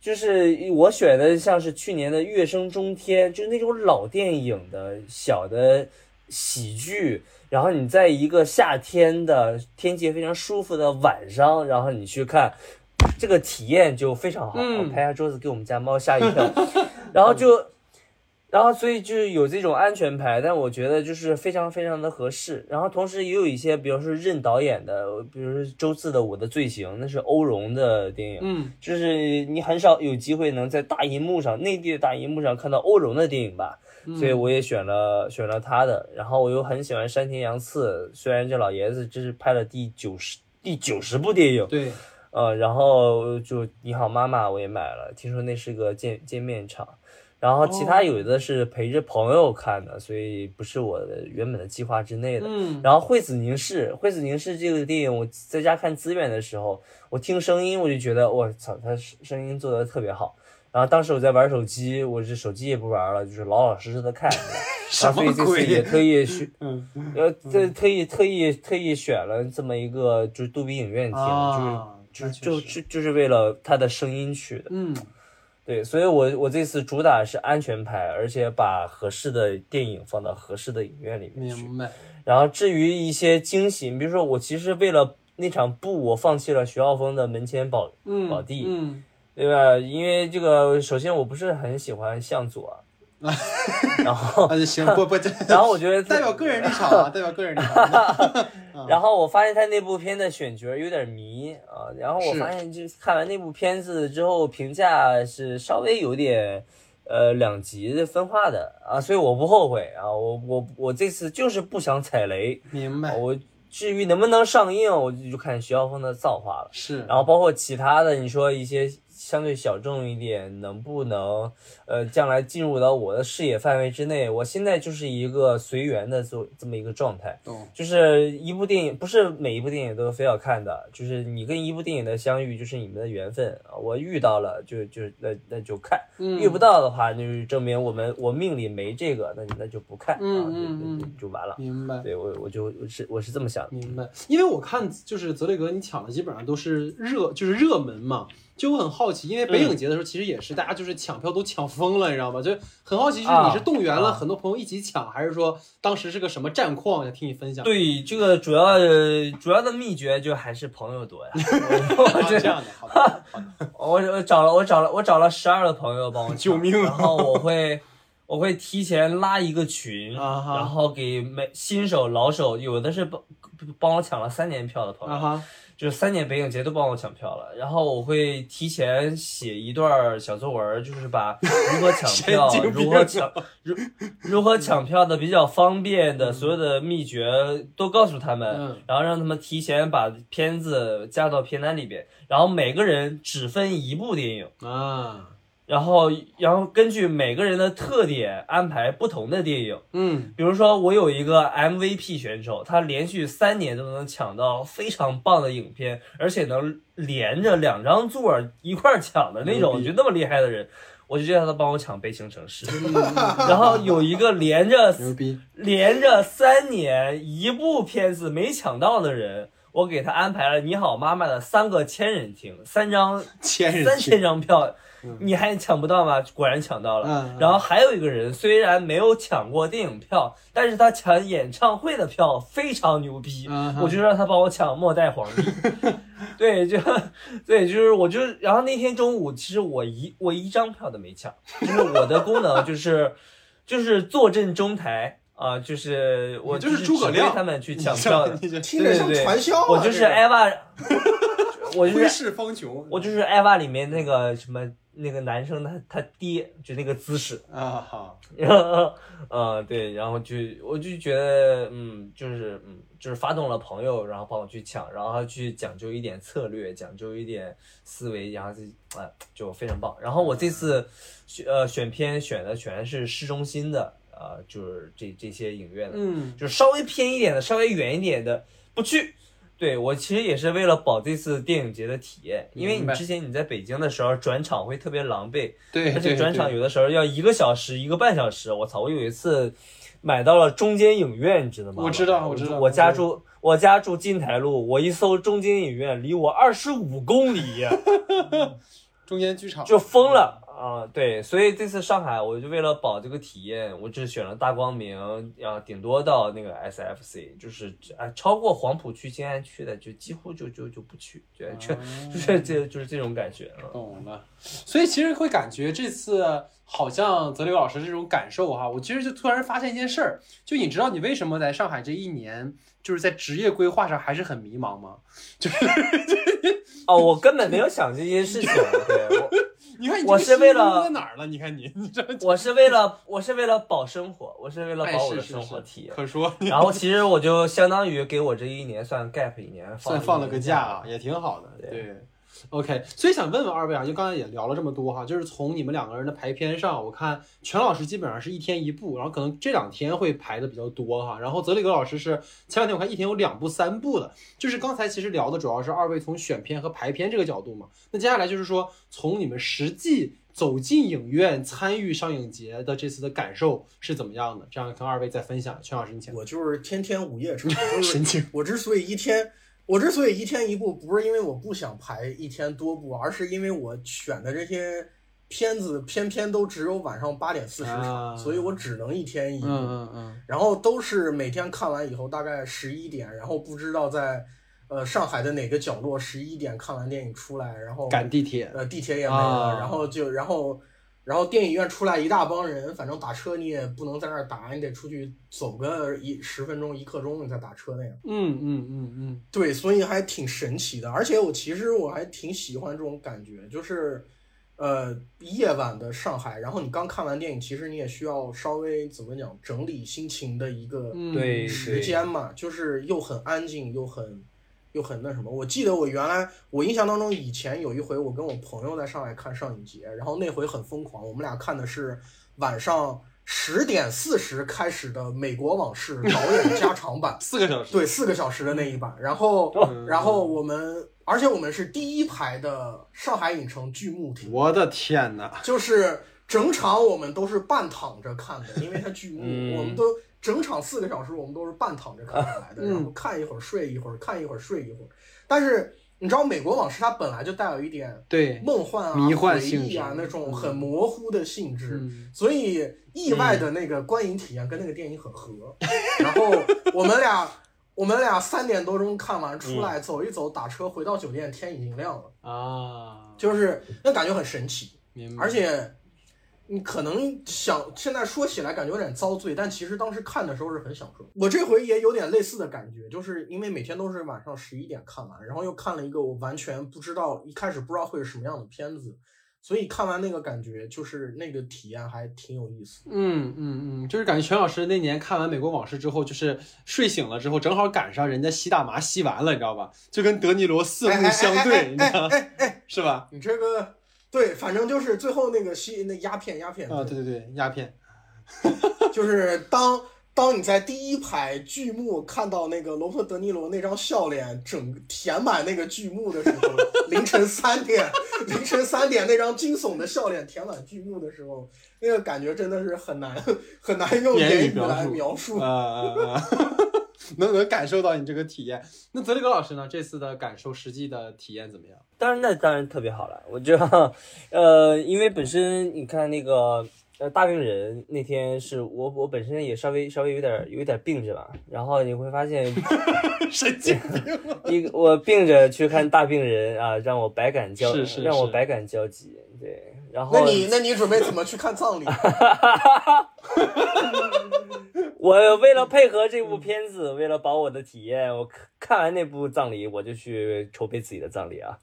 就是我选的像是去年的《月升中天》，就是那种老电影的小的喜剧，然后你在一个夏天的天气非常舒服的晚上，然后你去看，这个体验就非常好。嗯我拍下桌子给我们家猫吓一跳，然后就。然后，所以就是有这种安全牌，但我觉得就是非常非常的合适。然后同时也有一些，比如说任导演的，比如说周四的《我的罪行》，那是欧荣的电影，嗯就是你很少有机会能在大荧幕上，内地的大荧幕上看到欧荣的电影吧，嗯所以我也选了选了他的。然后我又很喜欢山田洋次，虽然这老爷子这是拍了第九十第九十部电影，对，呃，然后就你好妈妈我也买了，听说那是个见见面场。然后其他哦有的是陪着朋友看的，所以不是我的原本的计划之内的。嗯然后惠子凝视，惠子凝视这个电影，我在家看资源的时候，我听声音我就觉得我操，他声音做的特别好。然后当时我在玩手机，我这手机也不玩了，就是老老实实的看。什然后所以么这次也鬼？特意选，嗯呃，这特意特意特意选了这么一个就是杜比影院听，啊，就是就就就就是为了他的声音去的。嗯，对，所以我我这次主打是安全牌，而且把合适的电影放到合适的影院里面去。明白。然后至于一些惊喜，比如说我其实为了那场布，我放弃了徐浩峰的门前宝嗯，宝地，嗯，对吧？因为这个，首先我不是很喜欢向佐，然后行，不不，然后我觉得 代表个人立场啊，代表个人立场。然后我发现他那部片的选角有点迷啊，然后我发现就看完那部片子之后，评价是稍微有点呃两极的分化的啊，所以我不后悔啊，我我我这次就是不想踩雷，明白，我至于能不能上映，我就就看徐浩峰的造化了。是，然后包括其他的，你说一些相对小众一点，能不能呃将来进入到我的视野范围之内？我现在就是一个随缘的这这么一个状态。懂，就是一部电影，不是每一部电影都非要看的，就是你跟一部电影的相遇，就是你们的缘分啊。我遇到了就就那那就看，嗯遇不到的话，就是证明我们我命里没这个，那那就不看啊，就就完了。明白。对我我就我是我是这么想的。明白，因为我看就是泽雷格，你抢的基本上都是热，就是热门嘛，就我很好奇，因为北影节的时候其实也是大家就是抢票都抢疯了，你知道吗？就很好奇，就是你是动员了啊很多朋友一起抢，还是说当时是个什么战况？想听你分享。对这个主要主要的秘诀就还是朋友多呀。我啊，这这样的，好的，好的，我我找了我找了我找了十二个朋友帮我救命啊然后我会我会提前拉一个群，然后给每新手老手，有的是帮帮我抢了三年票的朋友，就是三年北影节都帮我抢票了。然后我会提前写一段小作文，就是把如何抢票如何抢、如如何抢票的比较方便的所有的秘诀都告诉他们，嗯然后让他们提前把片子加到片单里边，然后每个人只分一部电影。啊，然后，然后根据每个人的特点安排不同的电影。嗯，比如说，我有一个 MVP 选手，他连续三年都能抢到非常棒的影片，而且能连着两张座儿一块儿抢的那种，牛逼我觉得那么厉害的人，我就叫他帮我抢《悲情城市》。然后有一个连着连着三年一部片子没抢到的人，我给他安排了《你好妈妈》的三个千人厅，三张千人三千张票嗯，你还抢不到吗？果然抢到了。嗯嗯然后还有一个人，虽然没有抢过电影票，但是他抢演唱会的票非常牛逼，嗯我就让他帮我抢《末代皇帝》。对，就对，就是我就，然后那天中午，其实我一我一张票都没抢，就是我的功能就是 就是坐镇中台啊、就是我就是是诸葛亮指挥他们去抢票的。听着像对对对传销啊！我就是这个艾娃，我就是方遒，我就是艾娃里面那个什么那个男生他他爹，就那个姿势，啊好，然后呃对，然后就我就觉得嗯就是嗯就是发动了朋友，然后帮我去抢，然后他去讲究一点策略，讲究一点思维，然后就啊、就非常棒。然后我这次选呃选片选的全是市中心的啊、就是这这些影院的，嗯，就是稍微偏一点的，稍微远一点的不去。对我其实也是为了保这次电影节的体验，因为你之前你在北京的时候转场会特别狼狈，对，而且转场有的时候要一个小时、一个半小时。我操！我有一次买到了中间影院，你知道吗？我知道我知道我家住我家住金台路，我一搜中间影院，离我二十五公里，中间剧场就疯了啊！对，所以这次上海，我就为了保这个体验，我只选了大光明，啊，顶多到那个 SFC，就是啊，超过黄浦区、静安区的，就几乎就就就不去，就就 就是这就是这种感觉啊。懂了，所以其实会感觉这次好像泽流老师这种感受哈，我其实就突然发现一件事儿，就你知道你为什么在上海这一年就是在职业规划上还是很迷茫吗？就是哦，我根本没有想这件事情，对我。你看你我是为了在哪儿了？你看你，你这我是为了我是为了保生活，我是为了哎保我的生活体验。可说然后 其实我就相当于给我这一年算 gap 一年，算放了个假啊，也挺好的。对对，OK，所以想问问二位啊，就刚才也聊了这么多哈，就是从你们两个人的排片上，我看全老师基本上是一天一部，然后可能这两天会排的比较多哈，然后泽里格老师是前两天我看一天有两部三部的，就是刚才其实聊的主要是二位从选片和排片这个角度嘛，那接下来就是说从你们实际。走进影院参与上影节的这次的感受是怎么样的？这样跟二位再分享。全老师，你请。我就是天天午夜场，就是神经。我之所以一天，我之所以一天一部，不是因为我不想排一天多部，而是因为我选的这些片子偏偏都只有晚上八点四十场，啊。所以我只能一天一部。嗯嗯嗯，然后都是每天看完以后大概十一点，然后不知道在呃上海的哪个角落十一点看完电影出来，然后赶地铁，呃地铁也没了，啊。然后就然后然后电影院出来一大帮人，反正打车你也不能在那儿打，你得出去走个一十分钟一刻钟你再打车那样。嗯嗯嗯嗯，对，所以还挺神奇的，而且我其实我还挺喜欢这种感觉，就是，呃，夜晚的上海，然后你刚看完电影，其实你也需要稍微怎么讲整理心情的一个时间嘛，就是又很安静，又很又很那什么。我记得我原来我印象当中，以前有一回我跟我朋友在上海看上影节，然后那回很疯狂，我们俩看的是晚上十点四十开始的《美国往事》导演加长版。四个小时，对，四个小时的那一版，然后，嗯然后我们，而且我们是第一排的上海影城剧目厅，我的天哪！就是整场我们都是半躺着看的，因为它剧目，嗯我们都整场四个小时我们都是半躺着看下来的，嗯。然后看一会儿睡一会儿，看一会儿睡一会儿。但是你知道，《美国往事》它本来就带有一点对，梦幻啊、迷幻回忆啊那种嗯。很模糊的性质，嗯。所以意外的那个观影体验跟那个电影很合。然后我们俩我们俩三点多钟看完出来，走一走，打车回到酒店，天已经亮了，啊，就是那感觉很神奇，而且。你可能想现在说起来感觉有点遭罪，但其实当时看的时候是很享受。我这回也有点类似的感觉，就是因为每天都是晚上十一点看完，然后又看了一个我完全不知道一开始不知道会是什么样的片子，所以看完那个感觉就是那个体验还挺有意思。嗯嗯嗯，就是感觉全老师那年看完《美国往事》之后，就是睡醒了之后，正好赶上人家吸大麻吸完了，你知道吧？就跟德尼罗四目相对，你知道哎哎，是吧？你这个对，反正就是最后那个吸那鸦片鸦片啊，对对对，鸦片，就是当当你在第一排剧目看到那个罗伯特·德尼罗那张笑脸整填满那个剧目的时候，凌晨三点，凌晨三点那张惊悚的笑脸填满剧目的时候，那个感觉真的是很难很难用言语来描描述。啊！能能感受到你这个体验。那泽里格老师呢？这次的感受，实际的体验怎么样？当然，那当然特别好了。我觉得，呃，因为本身你看那个呃大病人那天是我我本身也稍微稍微有点有点病着吧，然后你会发现 神经病！一个 我病着去看大病人啊，让我百感交是是是让我百感交集。对，然后那你那你准备怎么去看葬礼？我为了配合这部片子，为了保我的体验，我看看完那部葬礼，我就去筹备自己的葬礼啊。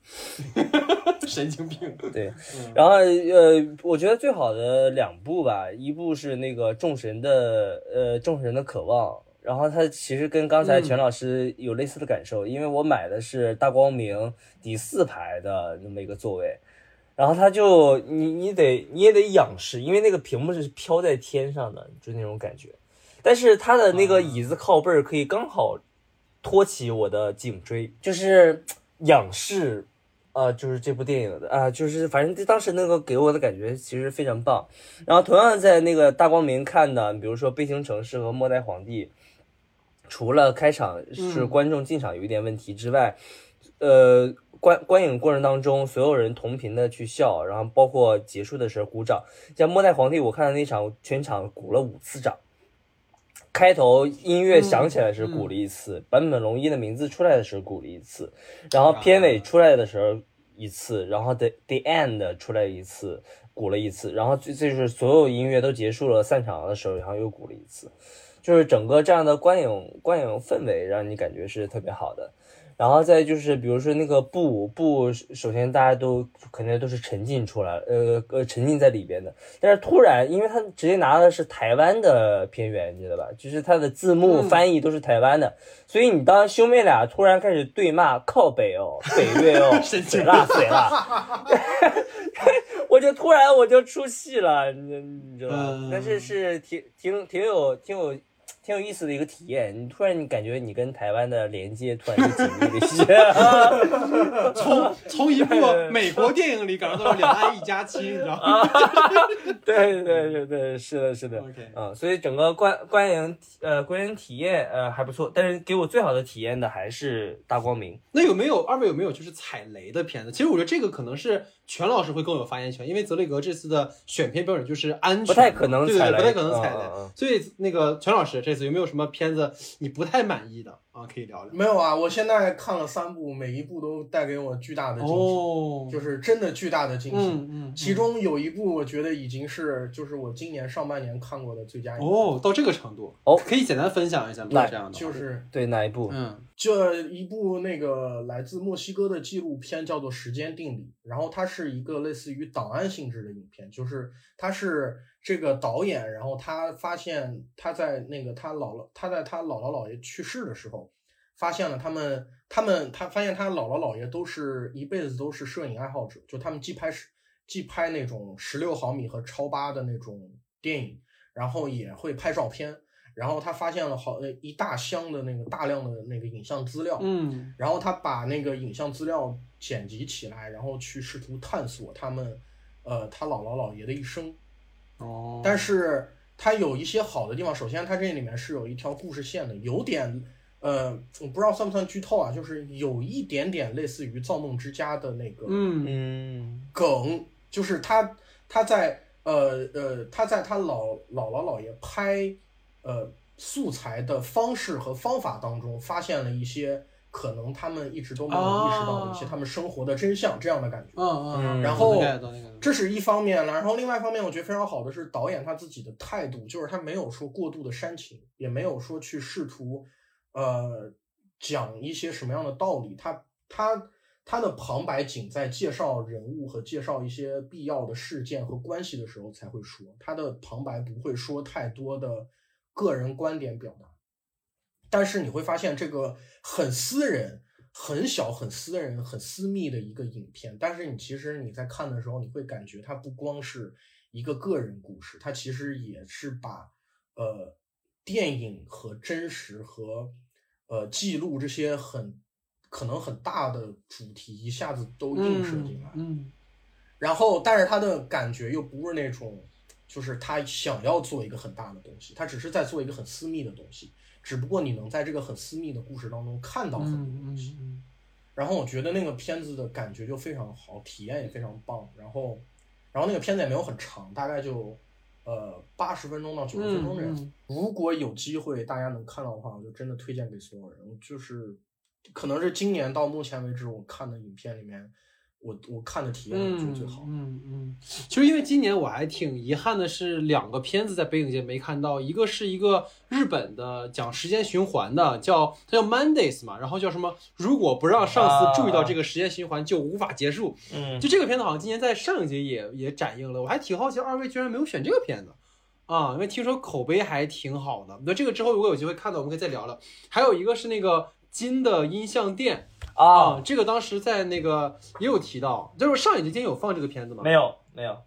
神经病！对，嗯。然后呃，我觉得最好的两部吧，一部是那个众神的呃众神的渴望，然后它其实跟刚才嗯。全老师有类似的感受，因为我买的是大光明第四排的那么一个座位，然后他就你你得你也得仰视，因为那个屏幕是飘在天上的，就那种感觉，但是它的那个椅子靠背儿可以刚好托起我的颈椎，就是仰视。啊，就是这部电影的啊，就是反正当时那个给我的感觉其实非常棒。然后同样在那个大光明看的，比如说《悲情城市》和《末代皇帝》，除了开场是嗯观众进场有一点问题之外，呃，观观影过程当中所有人同频的去笑，然后包括结束的时候鼓掌。像《末代皇帝》，我看的那场全场鼓了五次掌。开头音乐响起来时鼓了一次，坂本龙一的名字出来的时候鼓了一次，然后片尾出来的时候一次，然后 the the end 出来一次，鼓了一次，然后最最就是所有音乐都结束了散场的时候，然后又鼓了一次，就是整个这样的观影观影氛围让你感觉是特别好的。然后再就是，比如说那个布布，首先大家都肯定都是沉浸出来，呃呃，沉浸在里边的。但是突然，因为他直接拿的是台湾的片源，你知道吧？就是他的字幕嗯翻译都是台湾的，所以你当兄妹俩突然开始对骂靠北哦，北越哦，神经水辣水辣，我就突然我就出戏了，你你知道吧？嗯但是是挺挺挺有挺有挺挺有意思的一个体验。你突然你感觉你跟台湾的连接突然就紧密了一些。从从一部美国电影里感受到两岸一家亲，你知道吗？对对对对，是的，是的。OK 嗯，所以整个观观影呃观影体验呃还不错，但是给我最好的体验的还是大光明。那有没有二位有没有就是踩雷的片子？其实我觉得这个可能是全老师会更有发言权，因为泽雷格这次的选片标准就是安全，不太可能对对对，踩雷不太可能踩雷。所以那个全老师这次有没有什么片子你不太满意的啊？可以聊聊。没有啊，我现在看了三部，每一部都带给我巨大的惊喜，哦，就是真的巨大的惊喜。嗯嗯，其中有一部我觉得已经是就是我今年上半年看过的最佳影片，哦到这个程度哦可以简单分享一下吗？那这样的就是对哪一部？嗯这一部那个来自墨西哥的纪录片叫做《时间定理》，然后它是一个类似于档案性质的影片，就是它是这个导演，然后他发现他在那个他姥姥他在他姥姥姥爷去世的时候，发现了他们他们他发现他姥姥姥爷都是一辈子都是摄影爱好者，就他们既拍是既拍那种十六毫米和超八的那种电影，然后也会拍照片。然后他发现了好呃一大箱的那个大量的那个影像资料，嗯然后他把那个影像资料剪辑起来，然后去试图探索他们，呃，他姥姥姥爷的一生。哦，但是它有一些好的地方，首先它这里面是有一条故事线的，有点，呃，我不知道算不算剧透啊，就是有一点点类似于《造梦之家》的那个嗯。嗯梗，就是他他在呃呃他在他老姥姥姥爷拍呃素材的方式和方法当中，发现了一些可能他们一直都没有意识到的一些啊他们生活的真相，这样的感觉。嗯嗯嗯，然后这是一方面了，然后另外一方面，我觉得非常好的是导演他自己的态度，就是他没有说过度的煽情，也没有说去试图，呃，讲一些什么样的道理，他他他的旁白仅在介绍人物和介绍一些必要的事件和关系的时候才会说，他的旁白不会说太多的个人观点表达，但是你会发现这个很私人。很小、很私人、很私密的一个影片，但是你其实你在看的时候，你会感觉它不光是一个个人故事，它其实也是把呃电影和真实和呃记录这些很可能很大的主题一下子都映射进来。嗯然后，但是他的感觉又不是那种，就是他想要做一个很大的东西，他只是在做一个很私密的东西，只不过你能在这个很私密的故事当中看到很多嗯东西。嗯然后我觉得那个片子的感觉就非常好，体验也非常棒。然后，然后那个片子也没有很长，大概就呃八十分钟到九十分钟这样。嗯如果有机会大家能看到的话，我就真的推荐给所有人。就是可能是今年到目前为止我看的影片里面，我我看的体验我觉得最好。嗯嗯，其实因为今年我还挺遗憾的是，两个片子在北影节没看到，一个是一个日本的讲时间循环的，叫它叫 Mondays 嘛，然后叫什么？如果不让上司注意到这个时间循环，就无法结束。嗯就这个片子好像今年在上影节也也展映了，我还挺好奇二位居然没有选这个片子。啊，因为听说口碑还挺好的。那这个之后如果有机会看到，我们可以再聊聊。还有一个是那个金的音像店啊，这个当时在那个也有提到，就是上影节今天有放这个片子吗？没有没有，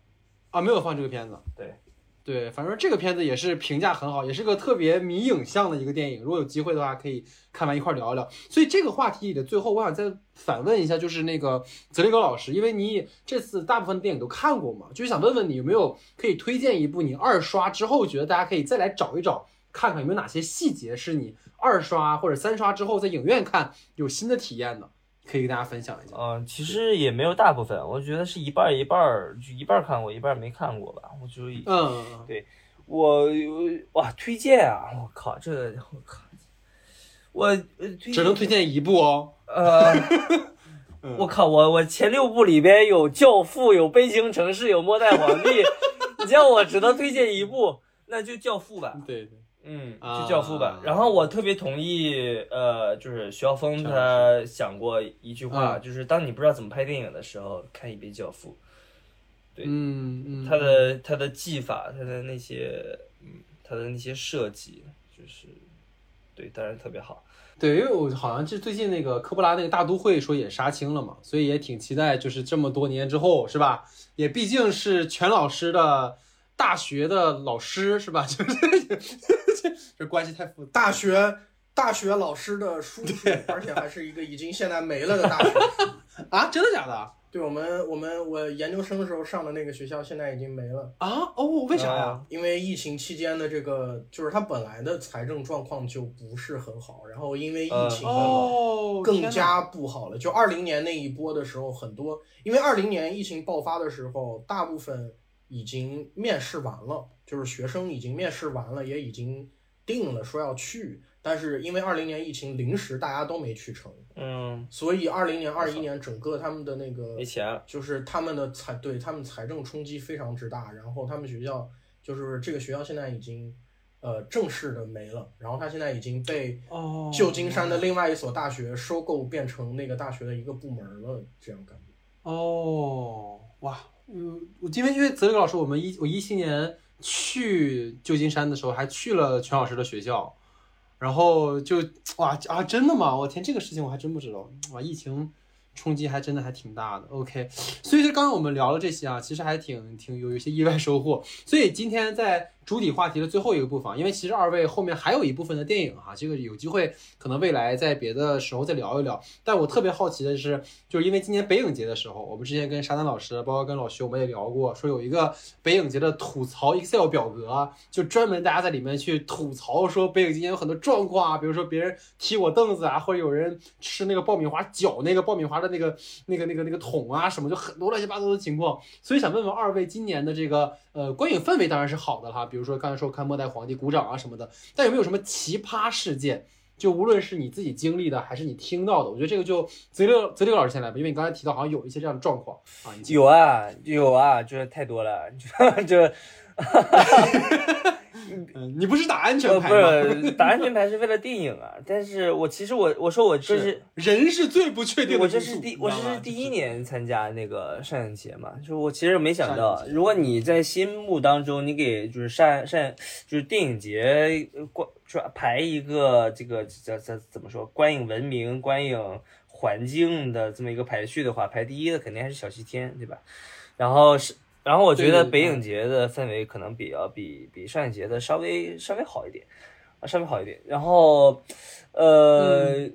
啊，没有放这个片子。对，对，反正这个片子也是评价很好，也是个特别迷影像的一个电影。如果有机会的话，可以看完一块儿聊一聊。所以这个话题里的最后，我想再反问一下，就是那个泽雷格老师，因为你这次大部分电影都看过嘛，就是想问问你有没有可以推荐一部你二刷之后觉得大家可以再来找一找，看看有没有哪些细节是你二刷或者三刷之后在影院看有新的体验的，可以跟大家分享一下。嗯，其实也没有大部分，我觉得是一半一半儿，就一半看过，一半没看过吧。我就嗯嗯嗯我哇推荐啊，我靠，这个我靠，我只能推荐一部哦。呃，嗯我靠，我我前六部里边有《教父》，有《悲情城市》，有《末代皇帝》，你叫我只能推荐一部，那就《教父》吧。对对，嗯，啊就《教父》吧。然后我特别同意，呃，就是徐晓峰他想过一句话，嗯就是当你不知道怎么拍电影的时候，看一遍《教父》。对嗯嗯，他的他的技法，他的那些，嗯，他的那些设计，就是，对，当然特别好。对，因为我好像是最近那个科波拉那个大都会说也杀青了嘛，所以也挺期待，就是这么多年之后，是吧？也毕竟是全老师的大学的老师，是吧？就是这 这关系太复杂。大学大学老师的叔叔，而且还是一个已经现在没了的大学 啊，真的假的？对我们，我们我研究生的时候上的那个学校现在已经没了啊！哦，为啥呀？因为疫情期间的这个，就是它本来的财政状况就不是很好，然后因为疫情哦更加不好了。就二零年那一波的时候，很多因为二零年疫情爆发的时候，大部分已经面试完了，就是学生已经面试完了，也已经定了说要去。但是因为二零年疫情临时大家都没去成，嗯，所以二零年、二一年整个他们的那个没钱，就是他们的财对他们财政冲击非常之大。然后他们学校就是这个学校现在已经呃正式的没了，然后他现在已经被旧金山的另外一所大学收购，变成那个大学的一个部门了，这样感觉。哦，哇，嗯，我因为因为泽宇老师，我们一我一七年去旧金山的时候，还去了全老师的学校。然后就哇啊，真的吗？我天，这个事情我还真不知道。哇，疫情冲击还真的还挺大的。OK，所以就刚刚我们聊了这些啊，其实还挺挺有一些意外收获。所以今天在。主体话题的最后一个部分，因为其实二位后面还有一部分的电影哈，这个有机会可能未来在别的时候再聊一聊。但我特别好奇的是，就是因为今年北影节的时候，我们之前跟沙丹老师，包括跟老徐，我们也聊过，说有一个北影节的吐槽 Excel 表格，就专门大家在里面去吐槽，说北影今年有很多状况啊，比如说别人踢我凳子啊，或者有人吃那个爆米花搅那个爆米花的那个那个那个那个桶啊什么，就很多乱七八糟的情况。所以想问问二位，今年的这个呃观影氛围当然是好的哈。比如说刚才说看《末代皇帝》鼓掌啊什么的，但有没有什么奇葩事件？就无论是你自己经历的，还是你听到的，我觉得这个就泽六泽六老师先来吧，因为你刚才提到好像有一些这样的状况啊。有啊，有啊，就是太多了，就哈哈哈。嗯，你不是打安全牌吗？不是打安全牌是为了电影啊。但是我其实我我说我这是人是最不确定的。我这是第我这是第一年参加那个上影节嘛，就我其实没想到，如果你在心目当中你给就是上上就是电影节观说排一个这个叫叫怎么说观影文明观影环境的这么一个排序的话，排第一的肯定还是小西天，对吧？然后是。然后我觉得北影节的氛围可能比较比比上影节的稍微稍微好一点，啊，稍微好一点。然后，呃，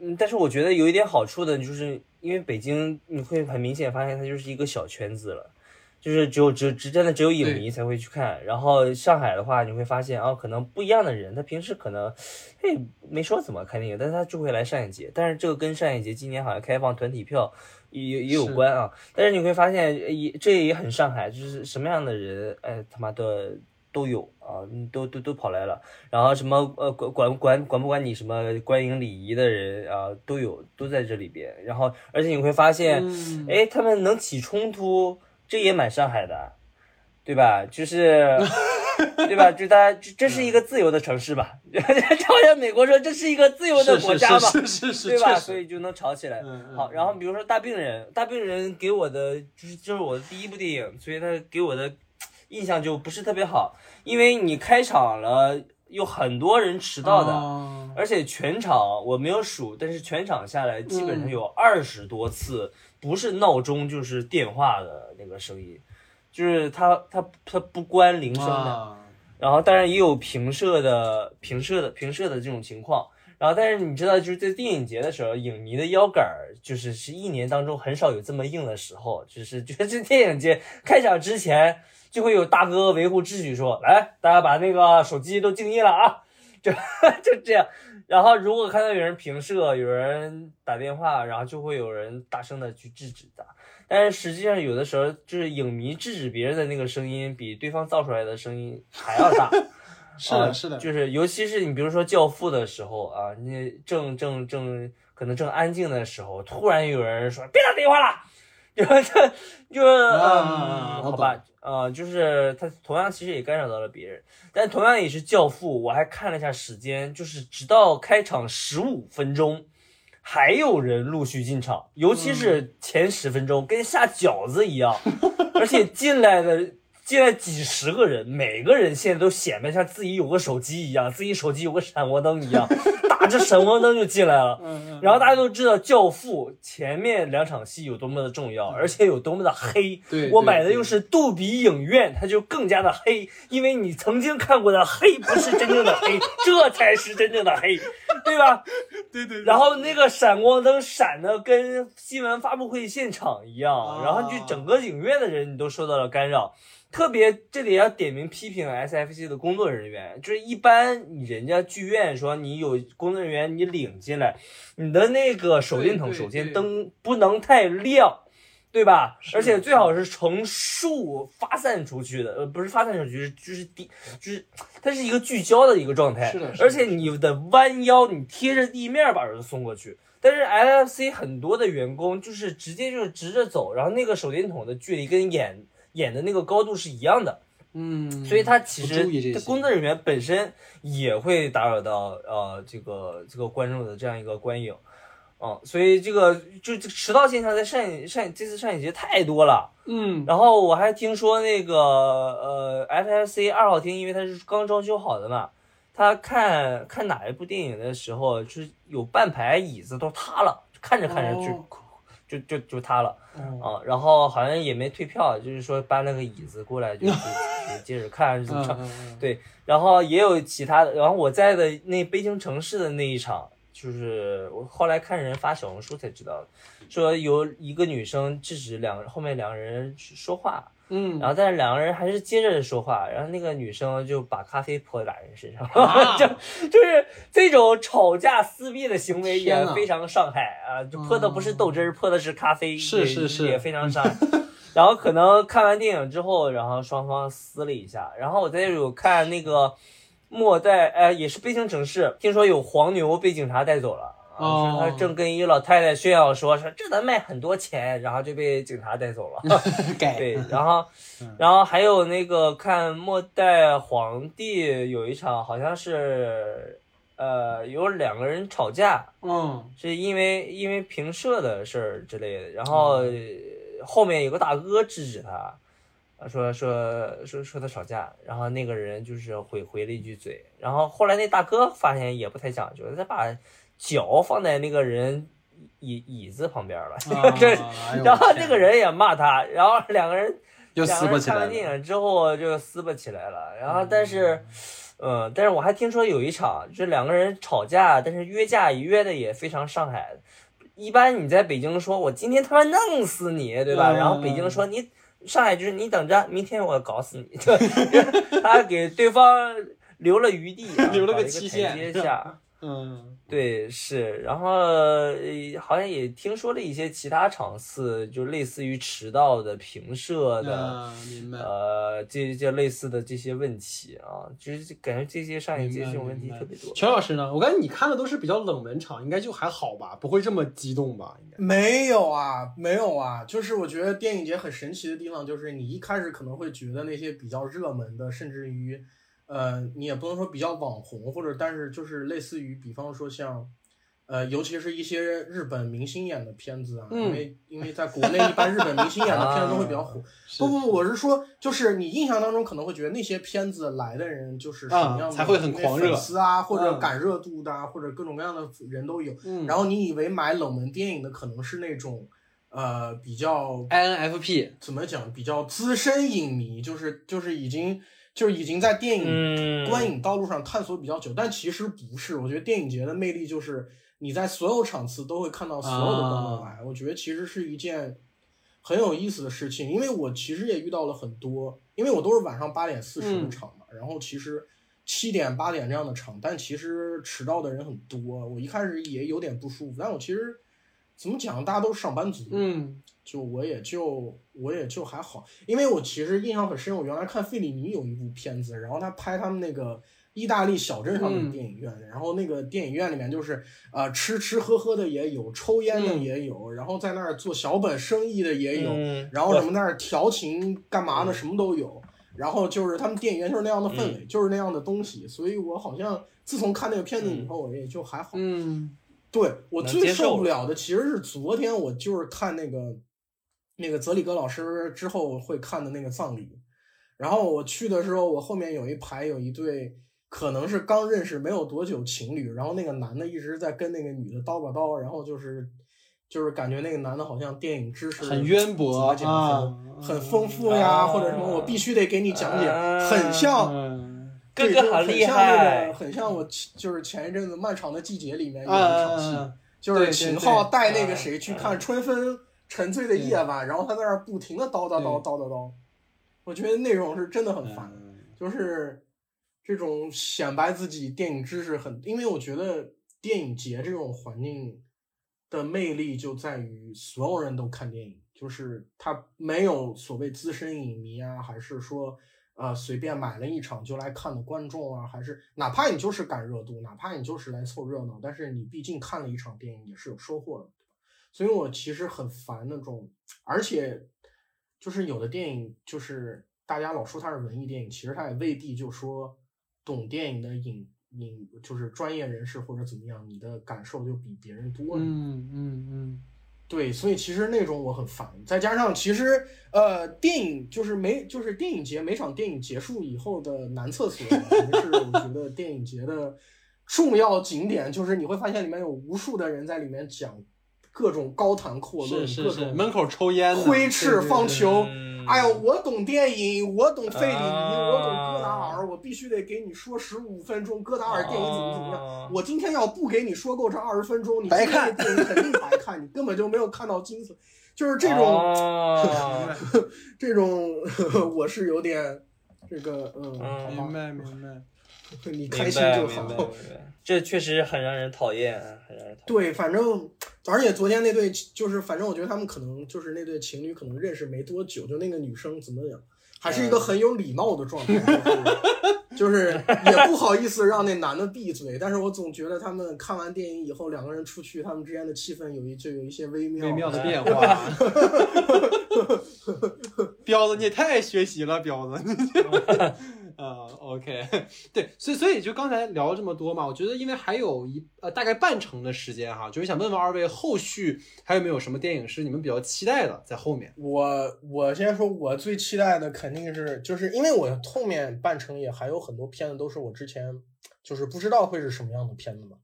嗯，但是我觉得有一点好处的，就是因为北京你会很明显发现它就是一个小圈子了，就是只有只只真的只有影迷才会去看。然后上海的话，你会发现啊，可能不一样的人，他平时可能嘿没说怎么看电影，但是他就会来上影节。但是这个跟上影节今年好像开放团体票。也也有关啊，但是你会发现，也这也很上海，就是什么样的人，哎，他妈的都有啊，都都都跑来了。然后什么呃管管管管不管你什么观影礼仪的人啊，都有都在这里边。然后而且你会发现，哎，他们能起冲突，这也蛮上海的。对吧？就是，对吧？就大家，这是一个自由的城市吧？好像美国说这是一个自由的国家吧？是是是，对吧？所以就能吵起来。好，然后比如说大病人，大病人给我的就是就是我的第一部电影，所以他给我的印象就不是特别好，因为你开场了，有很多人迟到的，而且全场我没有数，但是全场下来基本上有二十多次，不是闹钟就是电话的那个声音。就是他他他不关铃声的，然后当然也有平射的平射的平射的这种情况，然后但是你知道就是在电影节的时候，影迷的腰杆儿就是是一年当中很少有这么硬的时候，就是就是电影节开场之前就会有大哥维护秩序说，来大家把那个手机都静音了啊，就 就这样，然后如果看到有人平射，有人打电话，然后就会有人大声的去制止他。但是实际上，有的时候就是影迷制止别人的那个声音，比对方造出来的声音还要大。是的，是的，就是尤其是你比如说《教父》的时候啊，你正正正可能正安静的时候，突然有人说别打电话了，就 就嗯，好吧，呃，就是他同样其实也干扰到了别人，但同样也是《教父》，我还看了一下时间，就是直到开场十五分钟。还有人陆续进场，尤其是前十分钟跟下饺子一样，而且进来的进来几十个人，每个人现在都显摆像自己有个手机一样，自己手机有个闪光灯一样，打着闪光灯就进来了。嗯然后大家都知道《教父》前面两场戏有多么的重要，而且有多么的黑。对我买的又是杜比影院，它就更加的黑，因为你曾经看过的黑不是真正的黑，这才是真正的黑，对吧？对对然后那个闪光灯闪的跟新闻发布会现场一样，啊然后就整个影院的人你都受到了干扰。特别这里要点名批评 SFC 的工作人员，就是一般你人家剧院说你有工作人员你领进来，你的那个手电筒首先灯不能太亮。对吧？而且最好是成束发散出去的，呃，不是发散出去，是就是地，就是它是一个聚焦的一个状态。是的是的而且你的弯腰，你贴着地面把人送过去。但是 LFC 很多的员工就是直接就是直着走，然后那个手电筒的距离跟眼眼的那个高度是一样的，嗯，所以他其实工作人员本身也会打扰到呃这个这个观众的这样一个观影。嗯，所以这个就这个迟到现象在上影上这次上影节太多了，嗯。然后我还听说那个呃 FFC 二号厅，因为它是刚装修好的嘛，他看看哪一部电影的时候，就是有半排椅子都塌了，看着看着就、哦就就就塌了嗯。啊，然后好像也没退票，就是说搬了个椅子过来就就就接着看 对，然后也有其他的，然后我在的那北京城市的那一场，就是我后来看人发小红书才知道，说有一个女生制止两后面两个人说话，嗯，然后但是两个人还是接着说话，然后那个女生就把咖啡泼在俩人身上，啊。就就是这种吵架撕逼的行为也非常上海啊，就泼的不是豆汁儿，泼的是咖啡，也是是。是也非常上海。然后可能看完电影之后，然后双方撕了一下，然后我在有看那个末代，呃，也是悲情城市，听说有黄牛被警察带走了。他正跟一老太太炫耀说说这能卖很多钱，然后就被警察带走了。对，然后，然后还有那个看末代皇帝有一场，好像是，呃，有两个人吵架，嗯。是因为因为平社的事儿之类的，然后呃后面有个大哥制止他，啊说说说说他吵架，然后那个人就是回回了一句嘴，然后后来那大哥发现也不太讲究，他把脚放在那个人椅椅子旁边了，啊这 哎然后那个人也骂他，然后两个人 又撕巴起来了看完电影之后就撕巴起来了，然后但是。嗯，但是我还听说有一场，就是两个人吵架，但是约架约的也非常上海。一般你在北京说，我今天他妈弄死你，对吧？嗯然后北京说你，上海就是你等着，明天我搞死你。对，他给对方留了余地啊，留了个期限下。嗯对，是，然后呃好像也听说了一些其他场次，就类似于迟到的、平射的，啊，明白。呃，这这类似的这些问题啊，就是感觉这些上影节明白这种问题特别多。全老师呢？我感觉你看的都是比较冷门场，应该就还好吧，不会这么激动吧？应该。没有啊，没有啊，就是我觉得电影节很神奇的地方，就是你一开始可能会觉得那些比较热门的，甚至于，呃，你也不能说比较网红，或者但是就是类似于，比方说像，呃，尤其是一些日本明星演的片子啊，嗯因为因为在国内一般日本明星演的片子都会比较火。是不不不，我是说，就是你印象当中可能会觉得那些片子来的人就是什么样的、啊才会很狂热粉丝啊，或者嗯赶热度的啊，或者各种各样的人都有。嗯，然后你以为买冷门电影的可能是那种，呃，比较 INFP 怎么讲，比较资深影迷，就是就是已经就是已经在电影嗯，观影道路上探索比较久，但其实不是。我觉得电影节的魅力就是你在所有场次都会看到所有的观众来，我觉得其实是一件很有意思的事情。因为我其实也遇到了很多，因为我都是晚上八点四十的嗯场嘛，然后其实七点八点这样的场，但其实迟到的人很多。我一开始也有点不舒服，但我其实怎么讲，大家都是上班族，嗯就我也就我也就还好，因为我其实印象很深，我原来看费里尼有一部片子，然后他拍他们那个意大利小镇上嗯。的电影院，然后那个电影院里面就是呃吃吃喝喝的也有，抽烟的嗯。也有，然后在那儿做小本生意的也有，嗯然后什么在那儿调情干嘛的什么都有，然后就是他们电影院就是那样的氛围，就是那样的东西，所以我好像自从看那个片子以后，我也就还好。嗯。对我最受受不了的其实是昨天我就是看那个那个泽里格老师之后会看的那个葬礼，然后我去的时候，我后面有一排有一对可能是刚认识没有多久情侣，然后那个男的一直在跟那个女的叨吧叨，然后就是就是感觉那个男的好像电影知识很渊博啊很很丰富呀，啊或者什么我必须得给你讲解，啊很像。哥哥好厉很像那害个，很像我就是前一阵子《漫长的季节》里面有一啊场戏，就是秦昊带那个啊谁去啊看春风沉醉的夜晚，然后他在那儿不停的叨叨叨叨叨叨，我觉得内容是真的很烦，嗯就是这种显摆自己电影知识很，因为我觉得电影节这种环境的魅力就在于所有人都看电影，就是他没有所谓资深影迷啊，还是说呃随便买了一场就来看的观众啊，还是哪怕你就是赶热度，哪怕你就是来凑热闹，但是你毕竟看了一场电影也是有收获的？所以我其实很烦那种，而且就是有的电影就是大家老说它是文艺电影，其实它也未必就说懂电影的影影就是专业人士或者怎么样，你的感受就比别人多。嗯嗯嗯，对，所以其实那种我很烦。再加上其实呃，电影就是每就是电影节每场电影结束以后的男厕所，已经是我觉得电影节的重要景点，就是你会发现里面有无数的人在里面讲各种高谈阔论，是是是，各种门口抽烟，挥斥方遒。嗯哎呦，我懂电影，我懂费里尼，啊我懂戈达尔，我必须得给你说十五分钟戈达尔电影怎么怎么样。啊我今天要不给你说够这二十分钟，你白今天的看电影肯定白看，你根本就没有看到精髓。就是这种、哦 这种，我是有点这个，嗯，明白明白。你明开心就好。这确实很让人讨厌，啊很让人讨厌。对，反正而且昨天那对就是，反正我觉得他们可能就是那对情侣可能认识没多久，就那个女生怎么讲，还是一个很有礼貌的状态，就是 就是也不好意思让那男的闭嘴，但是我总觉得他们看完电影以后，两个人出去，他们之间的气氛有一就有一些微妙微妙的变化。彪子，你也太爱学习了，彪子。啊、o k 对，所以所以就刚才聊了这么多嘛，我觉得因为还有一呃大概半程的时间哈，就是想问问二位后续还有没有什么电影是你们比较期待的在后面？我我先说，我最期待的肯定是，就是因为我后面半程也还有很多片子都是我之前就是不知道会是什么样的片子嘛。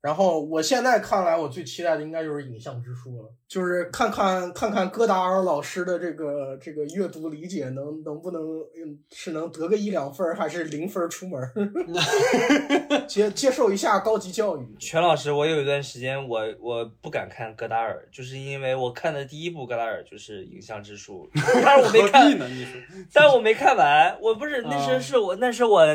然后我现在看来，我最期待的应该就是影像之书了，就是看看看看戈达尔老师的这个这个阅读理解能能不能嗯是能得个一两分儿，还是零分儿出门儿，接接受一下高级教育。全老师，我有一段时间我我不敢看戈达尔，就是因为我看的第一部戈达尔就是《影像之书》，但是我没看但是我没看完。我不是那时候是我那时我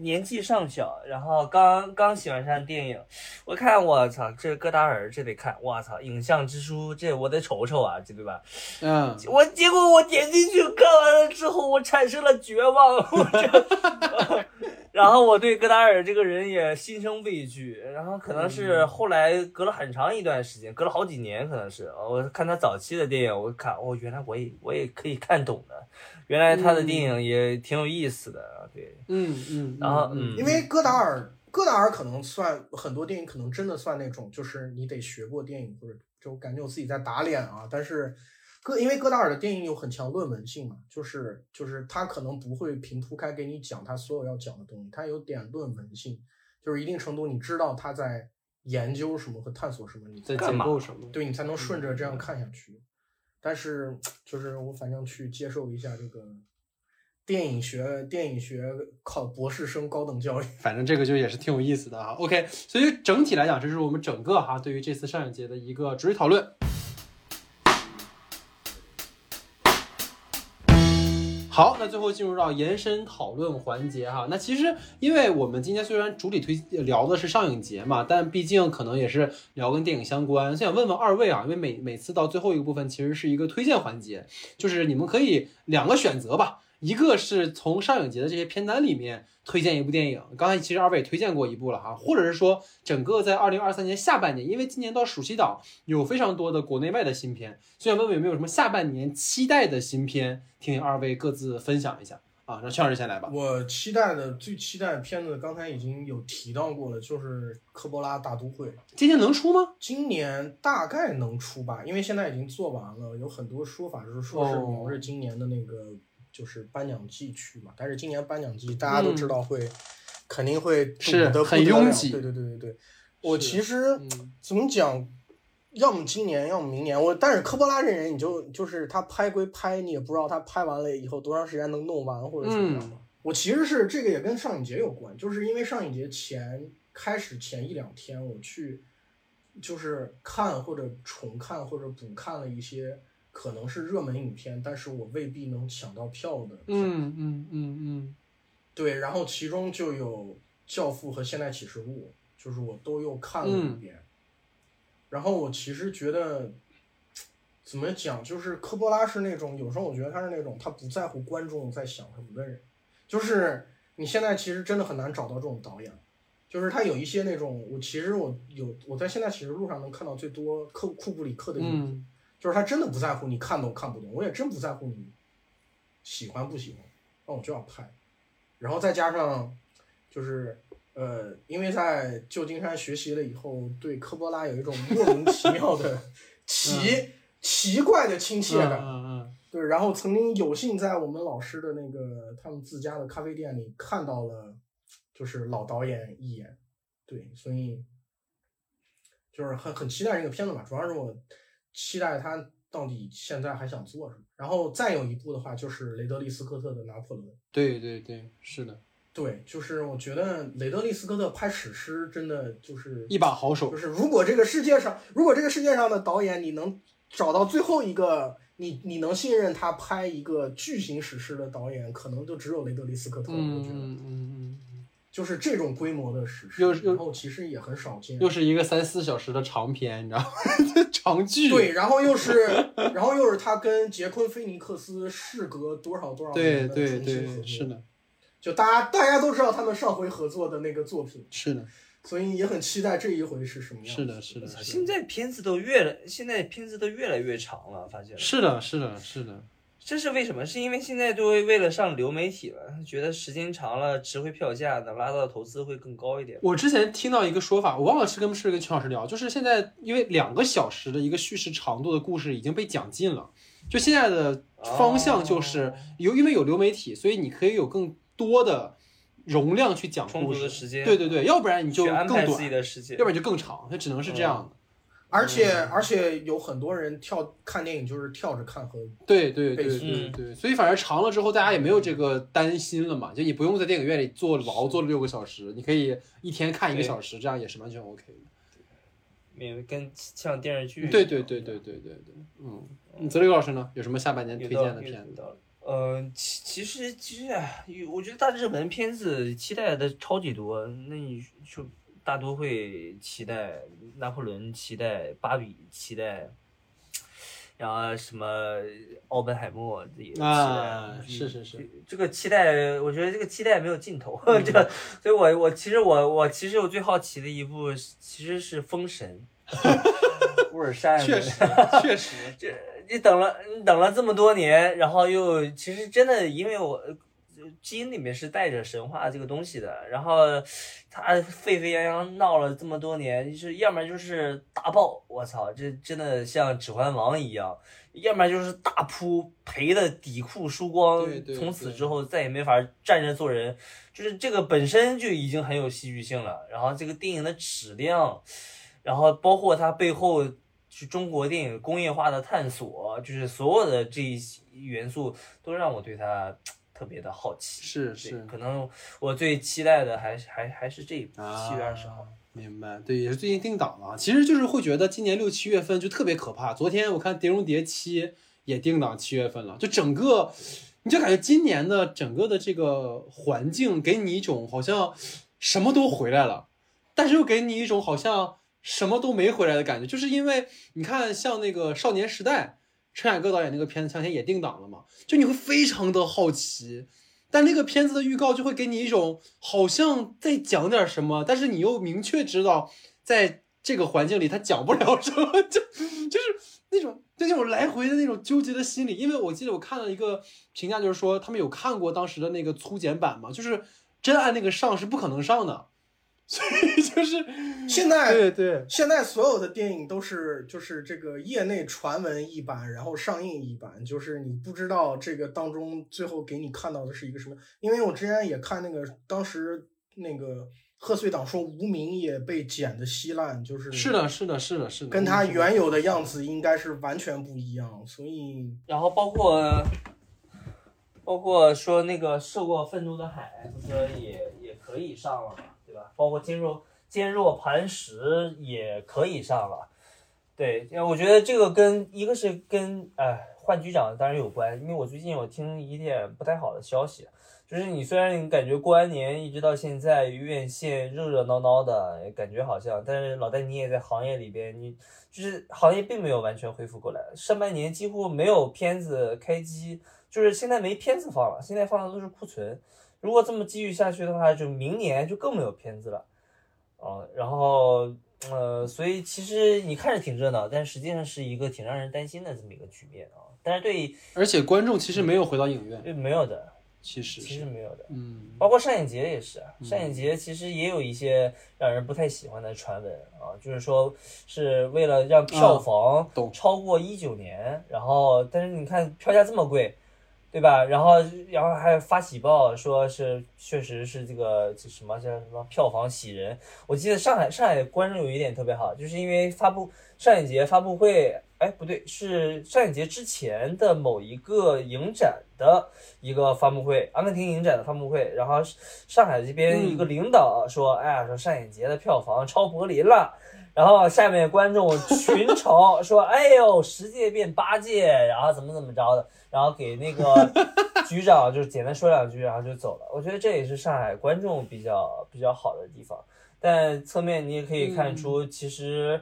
年纪尚小，然后刚刚喜欢上电影，我看我操，这戈达尔这得看，我操，《影像之书》这我得瞅瞅啊，这对吧？嗯，我结果我点进去看完了之后，我产生了绝望，我这，然后我对戈达尔这个人也心生畏惧，然后可能是后来隔了很长一段时间，隔了好几年，可能是我看他早期的电影，我看哦，原来我也我也可以看懂的，原来他的电影也挺有意思的，对，嗯嗯，然后因为戈达尔，戈达尔可能算很多电影，可能真的算那种，就是你得学过电影，或者就感觉我自己在打脸啊。但是戈，因为戈达尔的电影有很强论文性嘛，就是就是他可能不会平铺开给你讲他所有要讲的东西，他有点论文性，就是一定程度你知道他在研究什么和探索什么，你在才结构什么？对你才能顺着这样看下去。但是就是我反正去接受一下这个电影学，电影学考博士生高等教育。反正这个就也是挺有意思的哈。OK，所以整体来讲，这是我们整个哈对于这次上影节的一个主题讨论。好，那最后进入到延伸讨论环节哈。那其实，因为我们今天虽然主体推聊的是上影节嘛，但毕竟可能也是聊跟电影相关，所以想问问二位啊，因为每每次到最后一个部分其实是一个推荐环节，就是你们可以两个选择吧，一个是从上影节的这些片单里面推荐一部电影，刚才其实二位也推荐过一部了哈，或者是说整个在二零二三年下半年，因为今年到暑期档有非常多的国内外的新片，所以想问问有没有什么下半年期待的新片，听听二位各自分享一下啊。让邱老师先来吧。我期待的最期待的片子，刚才已经有提到过了，就是《科波拉大都会》。今年能出吗？今年大概能出吧，因为现在已经做完了，有很多说法是说是哦瞄着今年的那个就是颁奖季去嘛。但是今年颁奖季大家都知道会，肯定会堵是很拥挤对对对对对，我其实嗯怎么讲，要么今年，要么明年。我但是科波拉这人，你就就是他拍归拍，你也不知道他拍完了以后多长时间能弄完或者怎么样嗯。我其实是这个也跟上影节有关，就是因为上影节前开始前一两天，我去就是看或者重看或者补看了一些可能是热门影片，但是我未必能抢到票的。嗯嗯嗯嗯对，然后其中就有《教父》和《现代启示录》，就是我都又看了一嗯遍。然后我其实觉得，怎么讲，就是科波拉是那种，有时候我觉得他是那种他不在乎观众在想什么的人。就是你现在其实真的很难找到这种导演，就是他有一些那种，我其实我有我在《现代启示录》上能看到最多库库布里克的影子，嗯就是他真的不在乎你看懂看不懂，我也真不在乎你喜欢不喜欢，那我就要拍。然后再加上就是呃，因为在旧金山学习了以后，对科波拉有一种莫名其妙的 奇、奇怪的亲切感。嗯嗯对，然后曾经有幸在我们老师的那个他们自家的咖啡店里看到了，就是老导演一眼，对，所以就是很很期待这个片子嘛。主要是我期待他到底现在还想做什么。然后再有一部的话，就是雷德利·斯科特的《拿破仑》。对对对，是的，对，就是我觉得雷德利·斯科特拍史诗真的就是一把好手就。是如果这个世界上，如果这个世界上的导演你能找到最后一个你你能信任他拍一个巨型史诗的导演，可能就只有雷德利·斯科特了。我觉得嗯嗯嗯嗯，就是这种规模的史诗，又又然后其实也很少见。又是一个三四小时的长片，你知道吗？长剧。对，然后又是，然后又是他跟杰昆·菲尼克斯事隔多少多少对年的对重新合作对，是，的，就大家大家都知道他们上回合作的那个作品，是的，所以也很期待这一回是什么样。是的，是的，现，在片子都越来，现在片子都越来越长了，发现了是的，是的，是的，这是为什么？是因为现在都为了上流媒体了，觉得时间长了值回票价，能拉到的投资会更高一点。我之前听到一个说法，我忘了是跟是跟全老师聊，就是现在因为两个小时的一个叙事长度的故事已经被讲尽了，就现在的方向就是哦有因为有流媒体，所以你可以有更多的容量去讲充故事，足的时间，对对对，要不然你就更自己短，的时间要不。然就更长，它只能是这样的。而且而且有很多人跳看电影就是跳着看和对对对对对，所以反正长了之后，大家也没有这个担心了嘛，就你不用在电影院里坐牢坐了六个小时，你可以一天看一个小时，这样也是完全 OK 的。没有跟像电视剧。对对对对对对对，嗯，你泽雷老师呢？有什么下半年推荐的片子？呃，其其实其实啊，我觉得大热门片子期待的超级多。那你就大都会期待拿破仑，期待芭比，期待，然后什么奥本海默也期待。是是是，这个期待，我觉得这个期待没有尽头。这个，所以我我其实我我其实我最好奇的一部其实是《封神》，乌尔善确实确实，这你等了你等了这么多年，然后又其实真的因为我呃基因里面是带着神话这个东西的，然后他沸沸扬扬闹了这么多年，就是要么就是大爆，我操，这真的像《指环王》一样，要么就是大扑赔的底裤输光对，对从此之后再也没法站着做人，就是这个本身就已经很有戏剧性了，然后这个电影的质量。然后包括它背后是中国电影工业化的探索，就是所有的这一些元素都让我对它特别的好奇。是是可能我最期待的还是还还是这一部啊，七月二十号。。明白，对，也是最近定档了。其实就是会觉得今年六七月份就特别可怕。昨天我看《碟中谍七》也定档七月份了，就整个你就感觉今年的整个的这个环境给你一种好像什么都回来了，但是又给你一种好像什么都没回来的感觉。就是因为你看，像那个《少年时代》，陈凯歌导演那个片子前两天也定档了嘛，就你会非常的好奇。但那个片子的预告就会给你一种好像在讲点什么，但是你又明确知道在这个环境里他讲不了什么，就就是那种就那种来回的那种纠结的心理。因为我记得我看了一个评价，就是说他们有看过当时的那个粗剪版嘛，就是真按那个上是不可能上的，所以就是 现在对对，现在所有的电影都是就是这个业内传闻一版，然后上映一版，就是你不知道这个当中最后给你看到的是一个什么。因为我之前也看那个当时那个贺岁档说无名也被剪的稀烂，就是是的，是的，是的，是的，跟他原有的样子应该是完全不一样，所以。然后包括包括说那个受过愤怒的海，不是也也可以上了嘛，对吧？包括坚若坚若磐石也可以上了。对，我觉得这个跟一个是跟哎换局长当然有关，因为我最近有听一点不太好的消息，就是你虽然你感觉过完年一直到现在院线热热闹闹的，感觉好像，但是老戴你也在行业里边，你就是行业并没有完全恢复过来，上半年几乎没有片子开机，就是现在没片子放了，现在放的都是库存。如果这么继续下去的话，就明年就更没有片子了，啊，然后呃，所以其实你看着挺热闹，但实际上是一个挺让人担心的这么一个局面啊。但是对而且观众其实没有回到影院，对没有的，其实其实，没有的。嗯，包括上影节也是，啊上影节其实也有一些让人不太喜欢的传闻啊，就是说是为了让票房超过一九年，然后但是你看票价这么贵，对吧？然后然后还发喜报说是确实是这个这什么叫什么票房喜人。我记得上海上海观众有一点特别好，就是因为发布上影节发布会，哎不对，是上影节之前的某一个影展的一个发布会，阿根廷影展的发布会，然后上海这边一个领导说，哎呀，说上影节的票房超柏林了。然后下面观众群嘲说：“哎呦，十届变八届，然后怎么怎么着的，然后给那个 局长就简单说两句，然后就走了。我觉得这也是上海观众比较比较好的地方。但侧面你也可以看出，其实、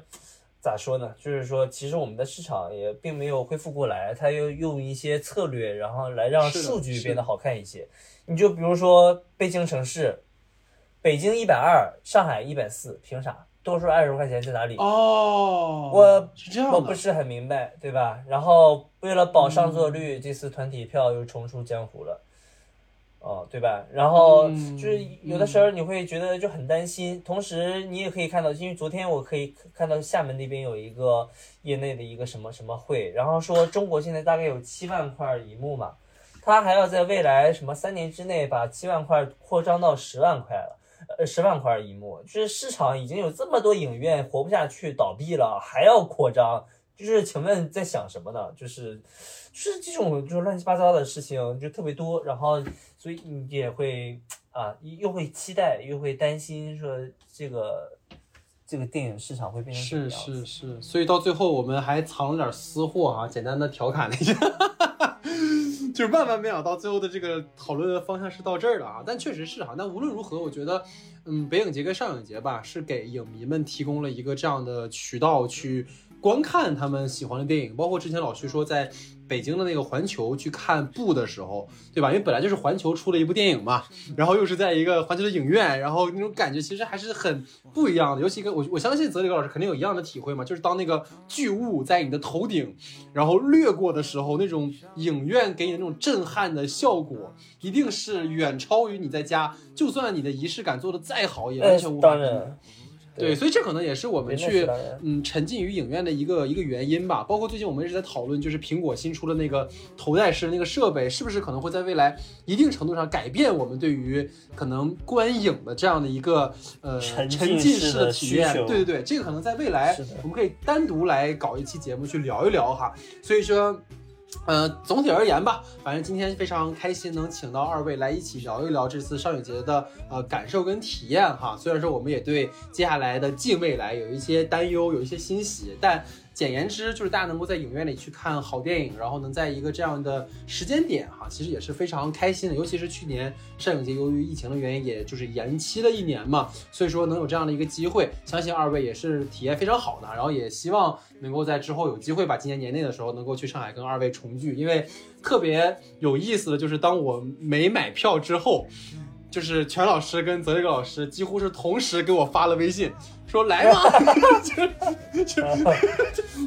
咋说呢？就是说，其实我们的市场也并没有恢复过来，它又用一些策略，然后来让数据变得好看一些。你就比如说北京城市，北京一百二，上海一百四，凭啥？多出二十块钱在哪里？哦，我是这样的，我不是很明白，对吧？然后为了保上座率，这次团体票又重出江湖了，哦，对吧？然后嗯就是有的时候你会觉得就很担心，同时你也可以看到，因为昨天我可以看到厦门那边有一个业内的一个什么什么会，然后说中国现在大概有七万块银幕嘛，他还要在未来什么三年之内把七万块扩张到十万块了。呃，十万块一幕，就是市场已经有这么多影院活不下去、倒闭了，还要扩张，就是请问在想什么呢？就是，就是这种就是乱七八糟的事情就特别多，然后所以你也会啊，又会期待，又会担心说这个这个电影市场会变成什么是是是，所以到最后我们还藏了点私货啊，简单的调侃了一下，就是万万没想到最后的这个讨论的方向是到这儿了啊。但确实是哈，那无论如何，我觉得，嗯，北影节跟上影节吧，是给影迷们提供了一个这样的渠道去观看他们喜欢的电影，包括之前老徐说在北京的那个环球去看布的时候，对吧？因为本来就是环球出了一部电影嘛，然后又是在一个环球的影院，然后那种感觉其实还是很不一样的。尤其跟我我相信泽里格老师肯定有一样的体会嘛，就是当那个巨物在你的头顶然后掠过的时候，那种影院给你的那种震撼的效果，一定是远超于你在家，就算你的仪式感做的再好，也完全无法比拟。当然，对，所以这可能也是我们去嗯沉浸于影院的一个一个原因吧。包括最近我们一直在讨论，就是苹果新出的那个头戴式那个设备，是不是可能会在未来一定程度上改变我们对于可能观影的这样的一个呃沉沉浸式的体验？对对对，这个可能在未来我们可以单独来搞一期节目去聊一聊哈。所以说。呃，总体而言吧，反正今天非常开心能请到二位来一起聊一聊这次上影节的呃感受跟体验哈。虽然说我们也对接下来的近未来有一些担忧，有一些欣喜，但简言之就是大家能够在影院里去看好电影，然后能在一个这样的时间点哈，其实也是非常开心的。尤其是去年上影节由于疫情的原因，也就是延期了一年嘛，所以说能有这样的一个机会，相信二位也是体验非常好的。然后也希望能够在之后有机会吧，今年年内的时候能够去上海跟二位重聚，因为特别有意思的就是当我没买票之后。就是全老师跟泽瑞格老师几乎是同时给我发了微信，说来吧，就就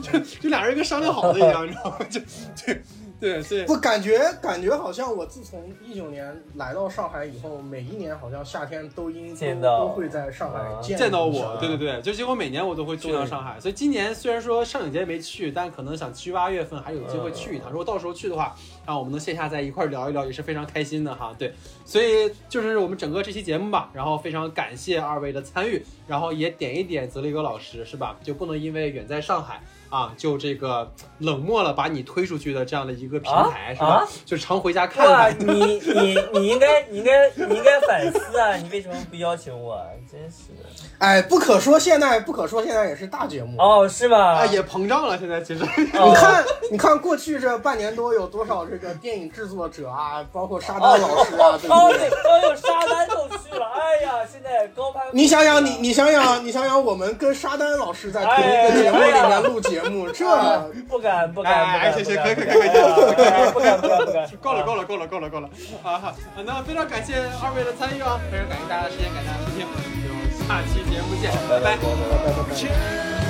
就就俩人跟商量好的一样，你知道吗？就就对，所以不感觉感觉好像我自从一九年来到上海以后，每一年好像夏天都应都见到都会在上海啊见见到我，对对对，就几乎每年我都会去到上海，所以今年虽然说上影节没去，但可能想七八月份还有机会去一趟。如果到时候去的话，让我们能线下在一块儿聊一聊，也是非常开心的哈。对，所以就是我们整个这期节目吧，然后非常感谢二位的参与，然后也点一点泽立哥老师是吧？就不能因为远在上海。啊，就这个冷漠了把你推出去的这样的一个平台、啊是吧？啊就常回家看，看。你你你应该你应该你应该反思啊！你为什么不邀请我啊？真是的。哎，不可说现在，不可说现在也是大节目。哦，是吧？啊，也膨胀了，现在其实。哦你看，你看过去这半年多有多少这个电影制作者啊，包括沙丹老师啊，对不哦，对？对，哦哟，沙丹都去了。哎呀，现在高攀。你想想，你你想想，你想想，我们跟沙丹老师在同一个节目里面录节目，这啊 不敢不敢不敢，哎行行不敢可以可以可以不敢不敢不敢不敢，够了够了够了够了够了啊！好，那非常感谢二位的参与啊，非常感谢大家的时间，感谢大家的收听，我们就下期节目见，拜拜。拜拜拜拜。